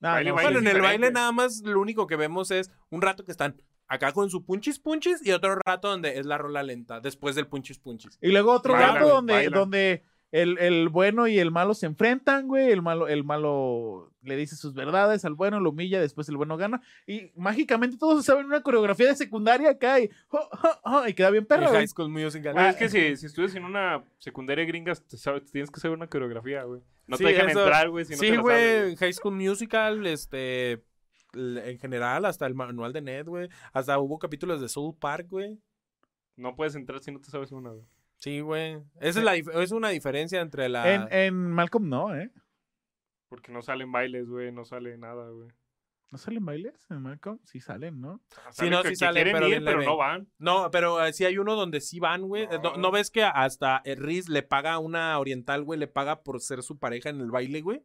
No, baile, no, baile Bueno, en el baile nada más lo único que vemos es un rato que están acá con su punchis punchis y otro rato donde es la rola lenta, después del punchis punchis. Y luego otro Bailan, rato donde, bailan. donde el, el bueno y el malo se enfrentan, güey. El malo, el malo le dice sus verdades al bueno, lo humilla, después el bueno gana. Y mágicamente todos saben una coreografía de secundaria acá y, oh, oh, oh, y queda bien perro, güey. High School Musical. Güey, es Ah. que si, si estudias en una secundaria gringa, te sabes- tienes que saber una coreografía, güey. No Sí, te dejan eso- entrar, güey, si no te sí, sabes, güey, High School Musical, este, en general, hasta el manual de Ned, güey. Hasta hubo capítulos de Soul Park, güey. No puedes entrar si no te sabes una, güey. Sí, güey. Esa es, la, dif- es una diferencia entre la... En, en Malcolm no, ¿eh? Porque no salen bailes, güey, no sale nada, güey. ¿No salen bailes en Malcolm? Sí salen, ¿no? Salen no, que- sí que salen, quieren pero ir, no van. No, pero eh, sí hay uno donde sí van, güey. Eh, ¿No, No. no ves que hasta eh, Riz le paga a una oriental, güey? Le paga por ser su pareja en el baile, güey.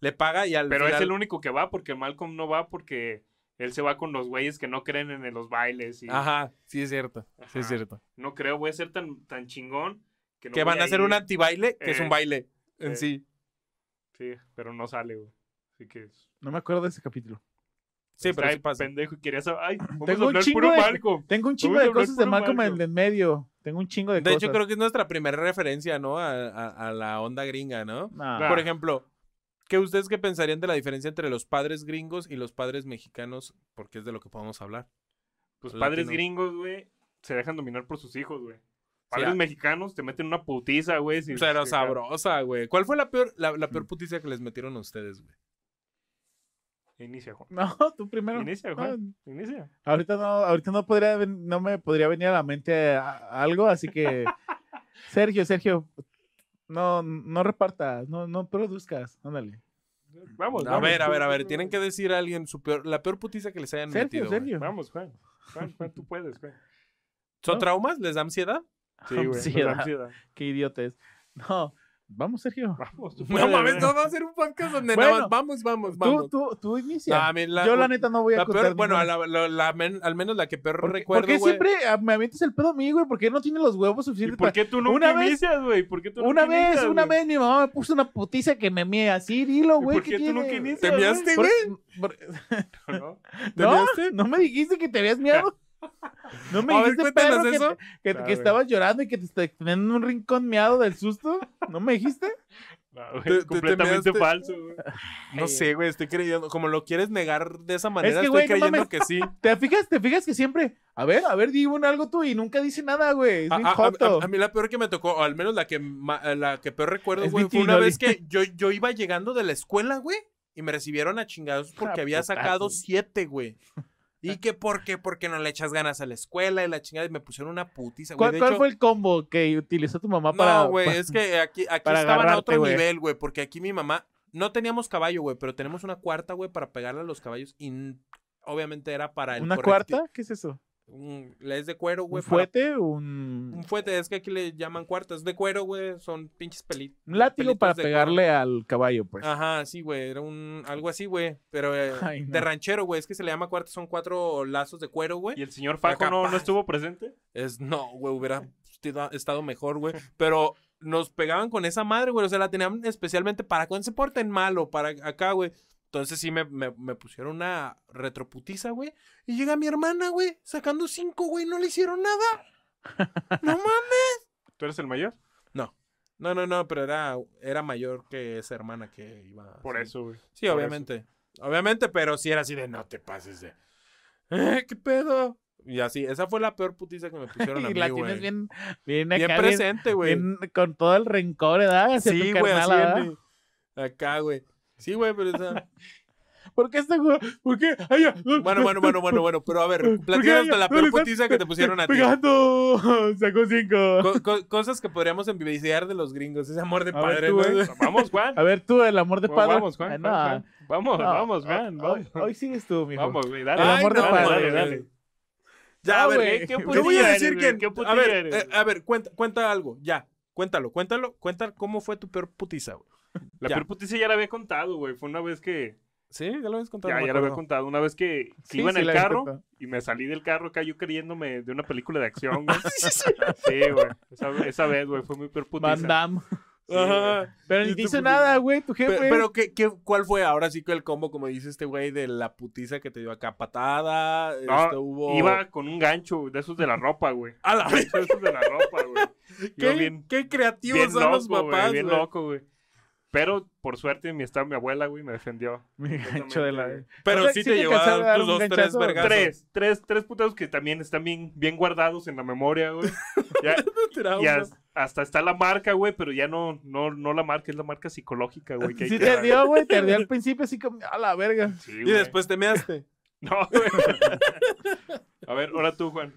Le paga y al Pero final... es el único que va porque Malcolm no va porque él se va con los güeyes que no creen en los bailes. Y Ajá, sí es cierto. Sí es cierto. No creo, voy a ser tan, tan chingón que no que voy van a hacer ir. un antibaile, que es un Eh, baile en eh. sí. Sí, pero no sale, güey. Así que. No me acuerdo de ese capítulo. Sí, pero sí pasa. pendejo y quería saber. Ay, Tengo un puro de-. Tengo un chingo de cosas de Malcolm en el medio. Tengo un chingo de, De cosas. hecho, creo que es nuestra primera referencia, ¿no? A, a- a la onda gringa, ¿no? Nah. Por ejemplo, ¿qué ustedes qué pensarían de la diferencia entre los padres gringos y los padres mexicanos? Porque es de lo que podemos hablar. Pues Los padres latinos. gringos, güey, se dejan dominar por sus hijos, güey. Padres ah. mexicanos te meten una putiza, güey. si- Pero si- sabrosa, güey. ¿Cuál fue la peor, la, la peor puticia que les metieron a ustedes, güey? Inicia, Juan. No, tú primero. Inicia, No, Juan. Inicia. ahorita no, ahorita no podría, no me podría venir a la mente a- algo, así que Sergio, Sergio, no, no repartas, no, no produzcas, ándale. Vamos, A vamos. ver, a ver, a ver. Tienen que decir a alguien su peor, la peor puticia que les hayan Sergio, metido. Sergio. Vamos, Juan. Juan, Juan, tú puedes, Juan. ¿Son ¿No? traumas? ¿Les da ansiedad? Sí, güey. Ansiedad. ansiedad. Qué idiotes. No, vamos, Sergio. Vamos, tú No mames, no va a ser un podcast donde Bueno, nada más vamos, vamos, Tú, vamos. tú, tú No, inicia. a mí la- Yo la neta no voy a contar peor, bueno, a la- la- la men- al menos la que peor ¿Por recuerdo, ¿Por qué güey. siempre ah, me avientas el pedo a mí, güey? ¿Por qué no tiene los huevos ¿Y suficientes por qué tú nunca Una inicias, güey? ¿Por qué tú Una nunca vez, inicias, una vez mi mamá me puso una putiza que me mía así, dilo, ¿Y güey. por ¿qué qué tú nunca inicias, ¿Te güey? miaste, güey? por- ¿No? ¿Te ¿No? miaste? ¿No me dijiste que te habías miado? ¿No me A dijiste, perro, que, eso. te- que, No, estabas llorando y que te estabas teniendo un rincón miado del susto? ¿No me dijiste? No, güey, Te- te- te completamente falso, güey. No sé, güey, estoy creyendo. Como lo quieres negar de esa manera, que, estoy güey, no creyendo mames. que sí. ¿Te fijas? ¿Te fijas que siempre... A ver, a ver, di un algo tú y nunca dice nada, güey. Es A, a- a- mí la peor que me tocó, o al menos la que, ma- la que peor recuerdo, Es güey, fue una vez que yo, yo iba llegando de la escuela, güey, y me recibieron a chingados porque Ah, había sacado siete, güey. ¿Y que por qué? Porque no le echas ganas a la escuela y la chingada y me pusieieron una putiza, güey. ¿Cuál, De cuál hecho, fue el combo que utilizó tu mamá para... No, güey, es que aquí, aquí para estaban a otro nivel, güey, porque aquí mi mamá, no teníamos caballo, güey, pero tenemos una cuarta, güey, para pegarle a los caballos y obviamente era para el ¿Una correcti- cuarta? ¿Qué es eso? Un- es de cuero, ¿Un güey. para- fuete? Un, Un fuete, es que aquí le llaman cuartas. De cuero, güey. Son pinches pelitos. un látigo para pegarle al caballo, pues. Ajá, sí, güey. Era un algo así, güey. Pero eh, Ay, no. de ranchero, güey. Es que se le llama cuartas. Son cuatro lazos de cuero, güey. ¿Y el señor Fajo no, no estuvo presente? Es, no, güey, hubiera estado mejor, güey. Pero nos pegaban con esa madre, güey. O sea, la tenían especialmente para cuando se porten mal o para acá, güey. Entonces sí me, me, me pusieron una retroputiza, güey. Y llega mi hermana, güey, sacando cinco, güey. No le hicieron nada. No mames. ¿Tú eres el mayor? No. No, no, no, pero era, era mayor que esa hermana que iba. Por eso, güey. Sí, por obviamente. Obviamente, pero sí era así de no te pases de. ¿Eh? ¿Qué pedo? Y así, esa fue la peor putiza que me pusieron a y mí, la tienes bien, bien, Bien acá, bien- presente, güey. con todo el rencor, ¿verdad? Hacia Sí, güey, Acá, güey. Sí, güey, pero esa... ¿Por qué este güey? ¿Por qué? Ay, ya. Bueno, bueno, bueno, bueno, bueno. Pero a ver, platícanos de la peor putiza que te pusieron a ti. Pegando. Sacó cinco. Co- co- cosas que podríamos envidiar de los gringos. Ese amor de A ver, padre, tú, ¿no? güey. Vamos, Juan. A ver, tú, el amor de padre. Vamos, Juan. No, Juan. Vamos, no, vamos, Juan. Hoy, Vamos, hoy sigues tú, mijo. Vamos, güey. Dale, El amor de padre, dale. Ya, a No, ver, güey. ¿qué- qué yo voy a decir eres, que... A ver, eres, eh, a ver, cuenta, cuenta algo. Ya, cuéntalo, cuéntalo. Cuenta cómo fue tu peor putiza, güey. La Ya. peor putiza ya la había contado, güey. Fue una vez que. ¿Sí? ¿Ya lo habías contado? Ya, No ya la había contado. Una vez que, Sí, iba en sí el carro contado. y me salí del carro acá yo creyéndome de una película de acción, güey. sí, güey. Esa, esa vez, güey, fue mi peor putiza. Van Damme. Sí, güey. Ajá. Pero ¿Y ni qué? nada, güey, tu jefe. Pe- Pero, ¿qué, qué, cuál fue ahora sí que el combo, como dice este güey, de la putiza que te dio acá? Patada, No, este, hubo... Iba con un gancho de esos de la ropa, güey. A la vez. De esos de la ropa, güey. ¿Qué, bien, qué creativos bien son loco, los papás, güey. Bien loco, güey. Pero, por suerte, mi, estaba mi abuela, güey, me defendió. Mi gancho de la. Pero O sea, sí sí te te llevaron alcanzaron a dar tus dos, tres vergazos. Tres, tres, tres putados que también están bien, bien guardados en la memoria, güey. Ya, y as- hasta está la marca, güey, pero ya no, no, no la marca, es la marca psicológica, güey. que Sí te dio, güey, te dio al principio así como, a la verga. Sí, Y güey. después te measte. No, güey. A ver, ahora tú, Juan.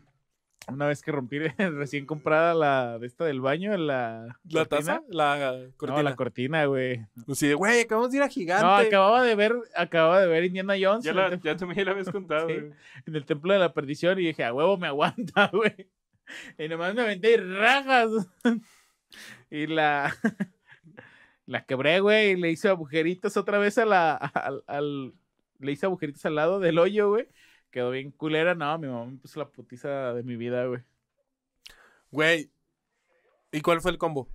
Una vez que rompí recién comprada la de esta del baño, la. ¿La cortina. taza? La cortina. No, la cortina, güey. Sí, de, güey, acabamos de ir a Gigante. No, acababa de ver, acababa de ver Indiana Jones Ya, la, ya también la habías contado, Sí. güey. en el templo de la perdición y dije, a huevo me aguanta, güey. Y nomás me aventé y rajas. y la. la quebré, güey, y le hice agujeritos otra vez a la. al, al- le hice agujeritos al lado del hoyo, güey. Quedó bien culera. No, mi mamá me puso la putiza de mi vida, güey. Güey. ¿Y cuál fue el combo?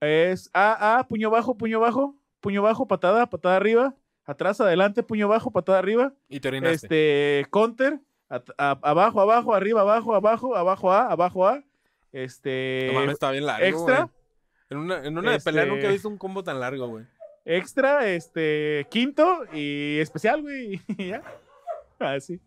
Es A, A, puño bajo, puño bajo, puño bajo, patada, patada arriba, atrás, adelante, puño bajo, patada arriba, Y te orinaste. este, counter, a- abajo, abajo, arriba, abajo, abajo, abajo A, abajo A, este, No está bien largo, extra, güey. En una, en una de Este- pelea nunca he visto un combo tan largo, güey. extra, este, quinto y especial, güey, y ya. Así.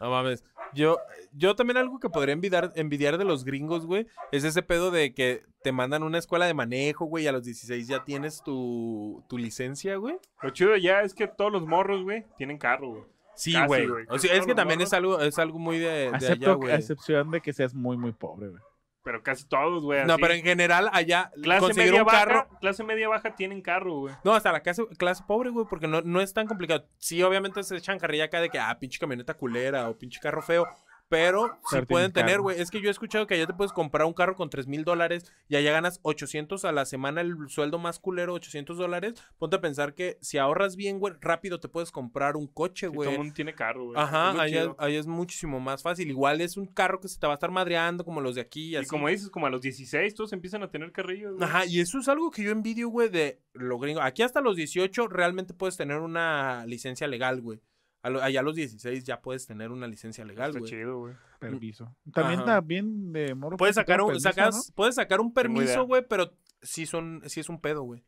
No mames. Yo, yo también algo que podría envidiar, envidiar de los gringos, güey, es ese pedo de que te mandan una escuela de manejo, güey, y a los 16 ya tienes tu, tu licencia, güey. Lo chido ya es que todos los morros, güey, tienen carro, güey. Sí, Casi, güey. güey. O sea, es que también morros. es algo, es algo muy de, de allá, Acepto, güey. a excepción de que seas muy, muy pobre, güey. Pero casi todos, güey. No, así. pero en general allá clase conseguir media un baja, carro. clase media baja tienen carro, güey. No, hasta la clase, clase pobre, güey, porque no, no es tan complicado. Sí, obviamente se echan carrilla acá de que, ah, pinche camioneta culera o pinche carro feo. Pero Pero pueden tener, güey. Es que yo he escuchado que allá te puedes comprar un carro con 3 mil dólares y allá ganas 800 a la semana, el sueldo más culero, 800 dólares. Ponte a pensar que si ahorras bien, güey, rápido te puedes comprar un coche, Sí, todo el güey. mundo tiene carro, güey. Ajá, Es allá, chido. allá es muchísimo más fácil. Igual es un carro que se te va a estar madreando como los de aquí. Y así. como dices, como a los 16 todos empiezan a tener carrillos, güey. Ajá, y eso es algo que yo envidio, güey, de lo gringo. Aquí hasta los 18 realmente puedes tener una licencia legal, güey. A lo- allá a los 16 ya puedes tener una licencia legal, Está güey. chido, güey. Permiso. También, Ajá. también de morro. Puedes sacar un, permiso, sacas- puedes sacar un permiso, güey, pero sí, son, sí es un pedo, güey.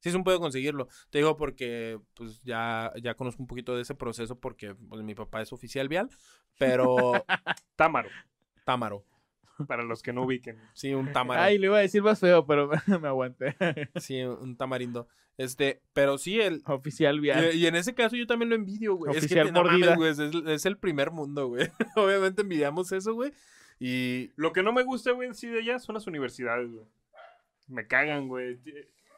Sí es un pedo conseguirlo. Te digo porque, pues, ya, ya conozco un poquito de ese proceso porque pues, mi papá es oficial vial, pero Támaro, támaro. para los que no ubiquen. Sí, un támaro. Ay, le iba a decir más feo, pero me aguanté. Sí, un tamarindo. Este, pero sí, el, Oficial vial. Y, y en ese caso yo también lo envidio, güey. Es que Oficial no mames, mordida. güey, es, es el primer mundo, güey. Obviamente envidiamos eso, güey. Y Lo que no me gusta, güey, en sí de allá son las universidades, güey. Me cagan, güey.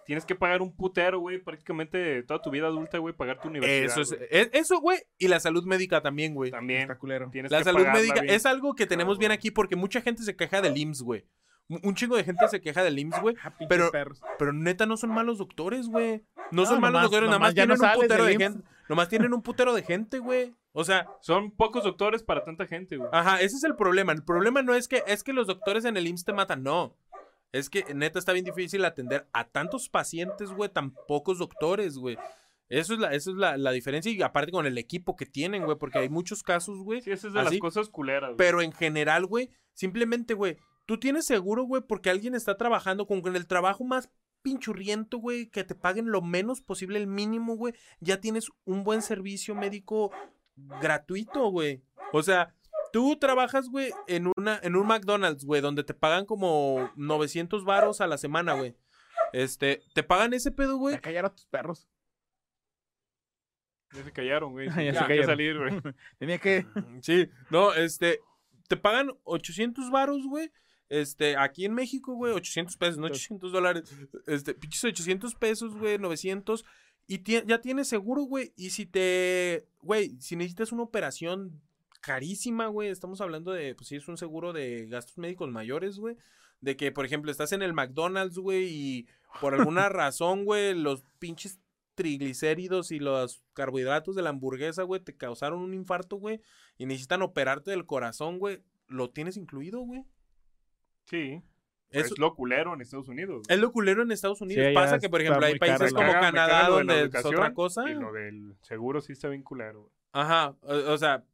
Tienes que pagar un putero, güey, prácticamente toda tu vida adulta, güey, pagar tu universidad. Eso, es, güey. es- eso, güey, y la salud médica también, güey. También. Está culero. Tienes La que salud médica bien. es algo que tenemos bien aquí porque mucha gente se queja del IMSS, güey. Un chingo de gente se queja del IMSS, güey. Ah, Pero- perros. Pero neta no son malos doctores, güey. No, No, son malos nomás- doctores, nada nomás más ya no tienen un putero de gente. Nomás tienen un putero de gente, güey. O sea, Son pocos doctores para tanta gente, güey. ajá, ese es el problema. El problema no es que es que los doctores en el IMSS te matan, no. Es que neta está bien difícil atender a tantos pacientes, güey, tan pocos doctores, güey. Eso es la, eso es la, la diferencia y aparte con el equipo que tienen, güey, porque hay muchos casos, güey. Sí, esa es de así, las cosas culeras. güey. Pero en general, güey, simplemente, güey, tú tienes seguro, güey, porque alguien está trabajando con, con el trabajo más pinchurriento, güey, que te paguen lo menos posible, el mínimo, güey, ya tienes un buen servicio médico gratuito, güey. O sea, tú trabajas, güey, en una en un McDonald's, güey, donde te pagan como 900 varos a la semana, güey. Este, te pagan ese pedo, güey. Ya callaron a tus perros. Ya se callaron, güey. Ya se callaron. salir, güey. Tenía que. Sí, no, este, te pagan 800 varos, güey. Este, aquí en México, güey, 800 pesos, no 800 dólares. Este, pinches 800 pesos, güey, 900. Y tie- ya tienes seguro, güey. Y si te, güey, si necesitas una operación carísima, güey, estamos hablando de, pues sí, es un seguro de gastos médicos mayores, güey. De que, por ejemplo, estás en el McDonald's, güey, y por alguna razón, güey, los pinches triglicéridos y los carbohidratos de la hamburguesa, güey, te causaron un infarto, güey, y necesitan operarte del corazón, güey, lo tienes incluido, güey. Sí. Eso Es lo culero en Estados Unidos. güey. es lo culero en Estados Unidos. Pasa que, por ejemplo, hay países caro como Canadá donde es otra cosa. Y lo del seguro sí está bien culero, güey. Ajá, o, o sea,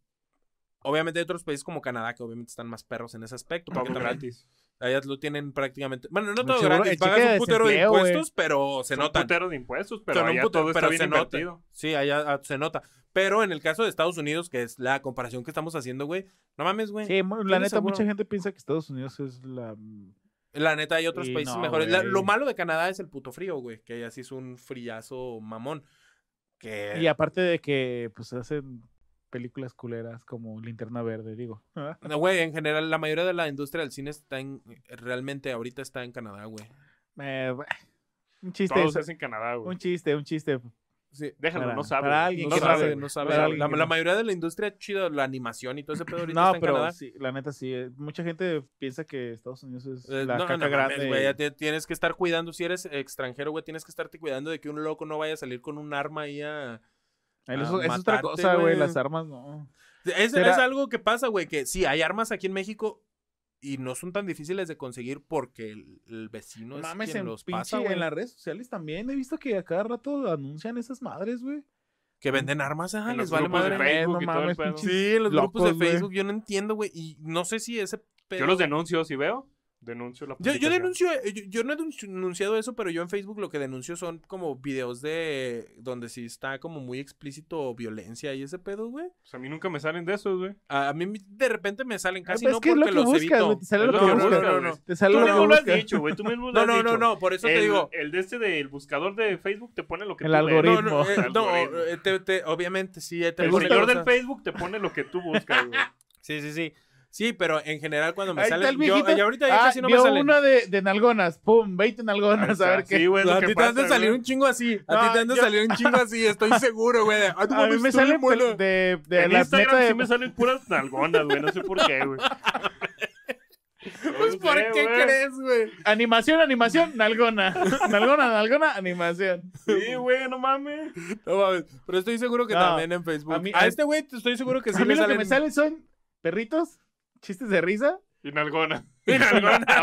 obviamente hay otros países como Canadá que obviamente están más perros en ese aspecto. Todo Porque también gratis. allá lo tienen prácticamente. Bueno, no todo seguro- gratis, pagas un putero de impuestos, pero se Son notan. putero de impuestos, pero un allá putero, todo está pero bien se nota. invertido. Sí, allá ah, se nota. Pero en el caso de Estados Unidos, que es la comparación que estamos haciendo, güey, no mames, güey. Sí, la ¿Tienes neta, seguro? mucha gente piensa que Estados Unidos es la. La neta, hay otros Sí, países no, mejores. La- lo malo de Canadá es el puto frío, güey. Que allá sí es un friazo mamón. Que... Y aparte de que, pues, hacen películas culeras como Linterna Verde, digo. No, Güey, en general, la mayoría de la industria del cine está en. Realmente ahorita está en Canadá, güey. Eh, un chiste, Todo eso- se hace en Canadá, güey. un chiste, un chiste. Sí. Déjalo, para- no sabe. para alguien No que sabe, sabe, no sabe. para La, mayoría de la industria chida, la animación y todo ese pedo ahorita No, está en pero Canadá. sí, la neta sí. eh, Mucha gente piensa que Estados Unidos es Eh, la no, caca no grande. güey, ya te- tienes que estar cuidando, si eres extranjero, güey, tienes que estarte cuidando de que un loco no vaya a salir con un arma ahí a... Eso, a eso es otra cosa, güey. Las armas no. Es, es algo que pasa, güey, que sí, hay armas aquí en México y no son tan difíciles de conseguir porque el, el vecino es Mames, quien en, los pinche- pasa, güey. en las redes sociales también he visto que a cada rato anuncian esas madres, güey. Que venden armas, ajá, les los vale grupos de madre. Facebook no y todo el mames, pedo. Sí, en los grupos de. Facebook, yo no entiendo, güey, y no sé si ese pedo... Yo los denuncio, si veo, denuncio la Yo, yo denuncio, eh, yo, yo no he denunci- denunciado eso, pero yo en Facebook lo que denuncio son como videos de donde sí está como muy explícito violencia y ese pedo, güey. Pues a mí nunca me salen de esos, güey. A, a mí de repente me salen casi pues no es que es lo porque que los buscas, evito. te sale lo lo que buscas. buscas, no, no. Te sale Tú lo que has dicho, güey. Tú mismo lo No, has no, no, dicho. no, por eso te el, digo. El de este del buscador de Facebook te pone lo que El tú algoritmo. No, no, eh, El no, algoritmo. eh, te- te- obviamente sí. eh, te El señor del Facebook te pone lo que tú buscas, güey. Sí, sí, sí. Sí, pero en general cuando me Ahí está salen. el Yo, viejito. y ahorita ya Ah, casi no me vio salen. una de, de nalgonas. Pum, 20 nalgonas. A ver qué. Sí, güey, es lo a que ti te han de pasa, salir güey. un chingo así. A No, ti te han de yo- salir un chingo así, estoy seguro, güey. de, "Ah, tu A mí mames, me estoy salen bueno". pel- de, de en la Instagram neta de- sí me salen puras nalgonas, güey. No sé por qué, güey. Pues, ¿por qué crees, güey? Animación, animación, nalgona. nalgona, nalgona, animación. Sí, güey, no mames. No mames, pero estoy seguro que No, también en Facebook. a A, mí- a- este güey te estoy seguro que sí a mí le lo salen. que me salen son perritos, chistes de risa. Y nalgona.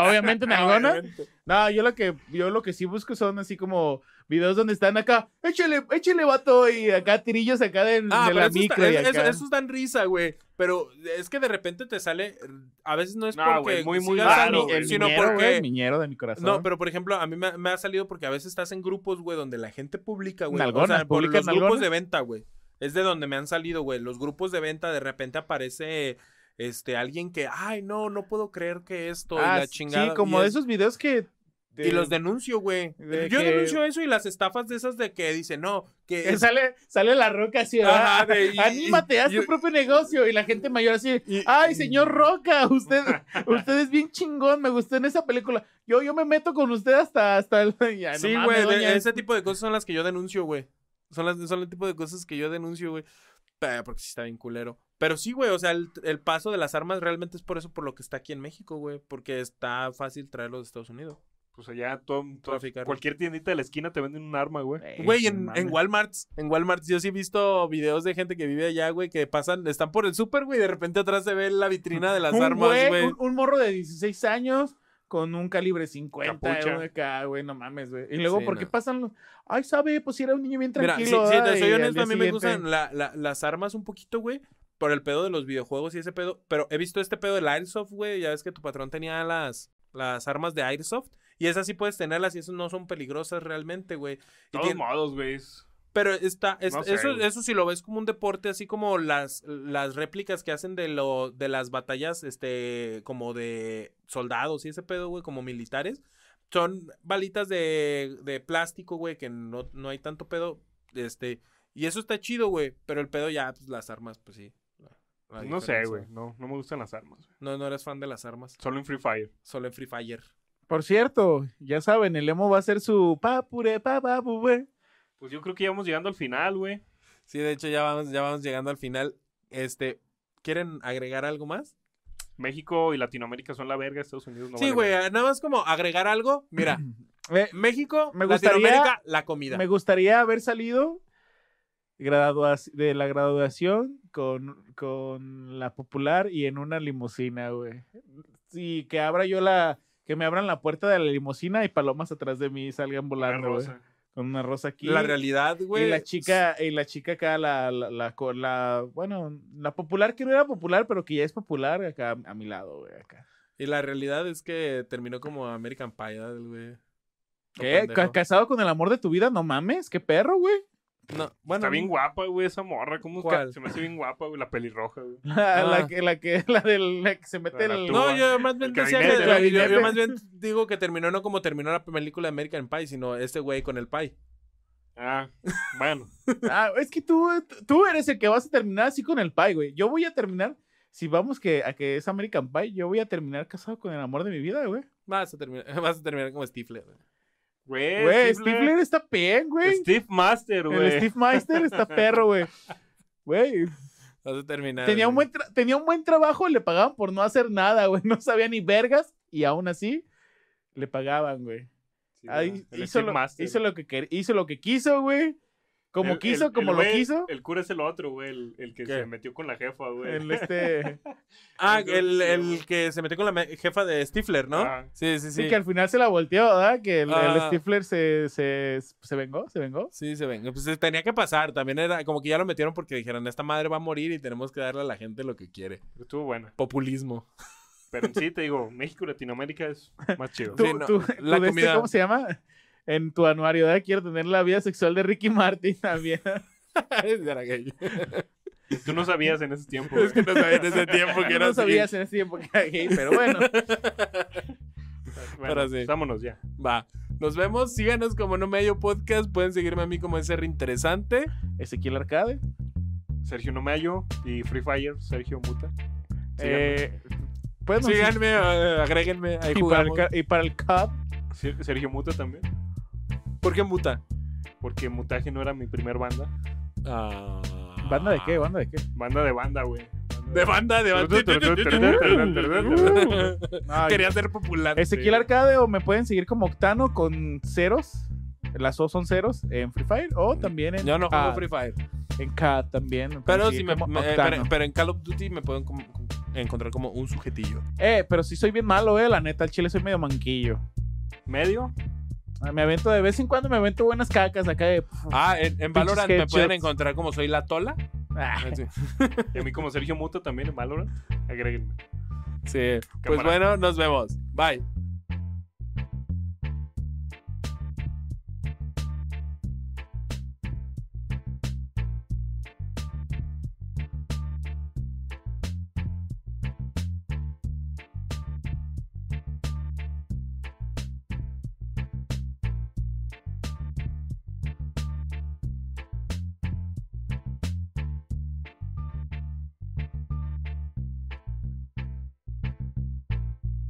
Obviamente nalgona. Obviamente. No, yo lo que yo lo que sí busco son así como videos donde están acá, échale, échale vato y acá tirillos acá de, Ah, de pero la esos, micro y eso, acá. esos dan risa, güey. Pero es que de repente te sale. A veces no es No, porque. güey, muy, muy raro, mi- güey. el Sino miñero, porque. el miñero de mi corazón. No, pero por ejemplo, a mí me, me ha salido porque a veces estás en grupos, güey, donde la gente publica, güey. O sea, por ¿publican los grupos de venta, güey. Es de donde me han salido, güey. Los grupos de venta de repente aparece este alguien que, ay, no, no puedo creer que esto y Ah, la chingada. sí, como de es- esos videos que Y los denuncio, güey. de Yo que- denuncio eso y las estafas de esas de que dicen, no, que sale, sale la roca así, Ajá, "Ah, de- y- anímate, haz tu propio negocio. Y la gente mayor así, ay, señor Roca, usted, usted es bien chingón, me gustó en esa película. Yo, yo me meto con usted hasta, hasta el... ya, Sí, güey, ese tipo de cosas son las que yo denuncio, güey. Son, las, son el tipo de cosas que yo denuncio, güey. Eh, Porque sí está bien culero. Pero sí, güey, o sea, el, el paso de las armas realmente es por eso por lo que está aquí en México, güey. Porque está fácil traerlo de Estados Unidos. Pues allá todo, cualquier tiendita de la esquina te venden un arma, güey. Güey, en, en Walmart, en Walmart yo sí he visto videos de gente que vive allá, güey, que pasan, están por el súper, güey, y de repente atrás se ve la vitrina de las un armas, güey, güey. Un, un morro de 16 años con un calibre 50, Capucha. güey, acá, güey, no mames, güey. Y luego, Sí, ¿por qué no. pasan los...? Ay, sabe, pues si era un niño bien Mira, tranquilo. si, si te ay, soy honesto, a mí me gustan la- la- las armas un poquito, güey, por el pedo de los videojuegos y ese pedo. Pero he visto este pedo del Airsoft, güey. Ya ves que tu patrón tenía las, las armas de Airsoft. Y esas sí puedes tenerlas y esas no son peligrosas realmente, güey. De todos modos, güey. es- Pero está, es- No sé, eso, güey. eso sí lo ves como un deporte, así como las, las réplicas que hacen de lo, de las batallas, este, como de soldados y ese pedo, güey, como militares. Son balitas de, de plástico, güey, que no, no hay tanto pedo. Este, y eso está chido, güey. Pero el pedo ya, pues las armas, pues sí. la- la No sé, güey. No, no me gustan las armas. güey. No, no eres fan de las armas. Solo en Free Fire. Solo en Free Fire. Por cierto, ya saben, el emo va a hacer su papure. Pues yo creo que ya vamos llegando al final, güey. Sí, de hecho ya vamos, ya vamos llegando al final. Este, ¿quieren agregar algo más? México y Latinoamérica son la verga, Estados Unidos no sí, güey, nada más como agregar algo. Mira, Eh, México, Me gustaría- Latinoamérica, la comida. Me gustaría haber salido de la graduación con, con la popular y en una limusina, güey. Sí, que abra yo la, que me abran la puerta de la limusina y palomas atrás de mí salgan volando, güey. Con una rosa aquí. La realidad, güey. y la chica, y la chica acá, la, la, la, la- bueno, la popular que no era popular, pero que ya es popular acá a mi lado, güey, acá. Y la realidad es que terminó como American Pie, ¿verdad, güey. ¿Qué? pendejo. ¿Ca- ¿Casado con el amor de tu vida? No mames, qué perro, güey. No, bueno. Está bien guapa, güey, esa morra. ¿Cómo se me hace bien guapa, güey? La pelirroja, güey. La, la Ah. que, la que, la del, la que se mete La el... No, yo más bien decía que- el yo- gabinete. yo más bien digo que terminó no como terminó la película de American Pie, sino este güey con el pie. Ah, bueno. Ah, es que tú, tú eres el que vas a terminar así con el pie, güey. Yo voy a terminar, si vamos que, a que es American Pie, yo voy a terminar casado con el amor de mi vida, güey. Vas a terminar, vas a terminar como Stifler. güey. Güey, Güey, Stifler- Stifler está bien, güey. Steve Master, El güey. Steve Meister está perro, güey. Güey, Vas a terminar. tenía un, buen tenía un buen trabajo, le pagaban por no hacer nada, güey. No sabía ni vergas y aún así le pagaban, güey. Sí, Ahí el hizo, lo, Master. hizo, lo que quer- hizo lo que quiso, güey. Como El- quiso, el- como el lo güey- quiso. El cura es el otro, güey. El, el que ¿Qué? se metió con la jefa, güey. El este... Ah, el- que se metió con la jefa de Stifler, ¿no? Ah. Sí, sí, sí. Sí, que al final se la volteó, ¿verdad? Que el, el Ah. Stifler se, se, se vengó, se vengó. Sí, se ven. Pues eh, tenía que pasar. También era como que ya lo metieron porque dijeron, esta madre va a morir y tenemos que darle a la gente lo que quiere. Estuvo buena. Populismo. Pero en sí, te digo, México y Latinoamérica es más chido. Tú, Sí, no, tú- la este, comida- ¿Cómo se llama? En tu anuario, ¿verdad? Quiero tener la vida sexual de Ricky Martin también. Era gay. Tú no sabías en ese tiempo, Es que no sabía en ese tiempo que no era así. sabías en ese tiempo que era gay, pero bueno. Bueno, pero sí. vámonos ya. Va. Nos vemos. Síganos como No Medio Podcast. Pueden seguirme a mí como SR Interesante. Ezequiel Arcade. Sergio Nomayo y Free Fire, Sergio Muta. Síganme. Eh, no, Síganme, agréguenme. Ahí y, para el, y para el Cup. Ser- Sergio Muta también. ¿Por qué muta? Porque Mutaje no era mi primer banda. Ah. ¿Banda de qué? ¿Banda de qué? Banda de banda, güey. De banda, de banda. Ay, Quería ser popular. Ezequiel Arcade o me pueden seguir como Octano con ceros. Las O son ceros en Free Fire o también en Yo no juego. Free Fire. En CAD también. Pero, si me, eh, pero, pero en Call of Duty me pueden como- como encontrar como un sujetillo. Eh, pero sí soy bien malo, eh. La neta, al chile soy medio manquillo. Medio. Ah, Me avento de vez en cuando, me avento buenas cacas acá de. Ah, en, en Valorant me pueden encontrar como soy la tola. Ah, Sí, Y a mí como Sergio Muta también en Valorant. Agréguenme. Sí. pues bueno, nos vemos. Bye.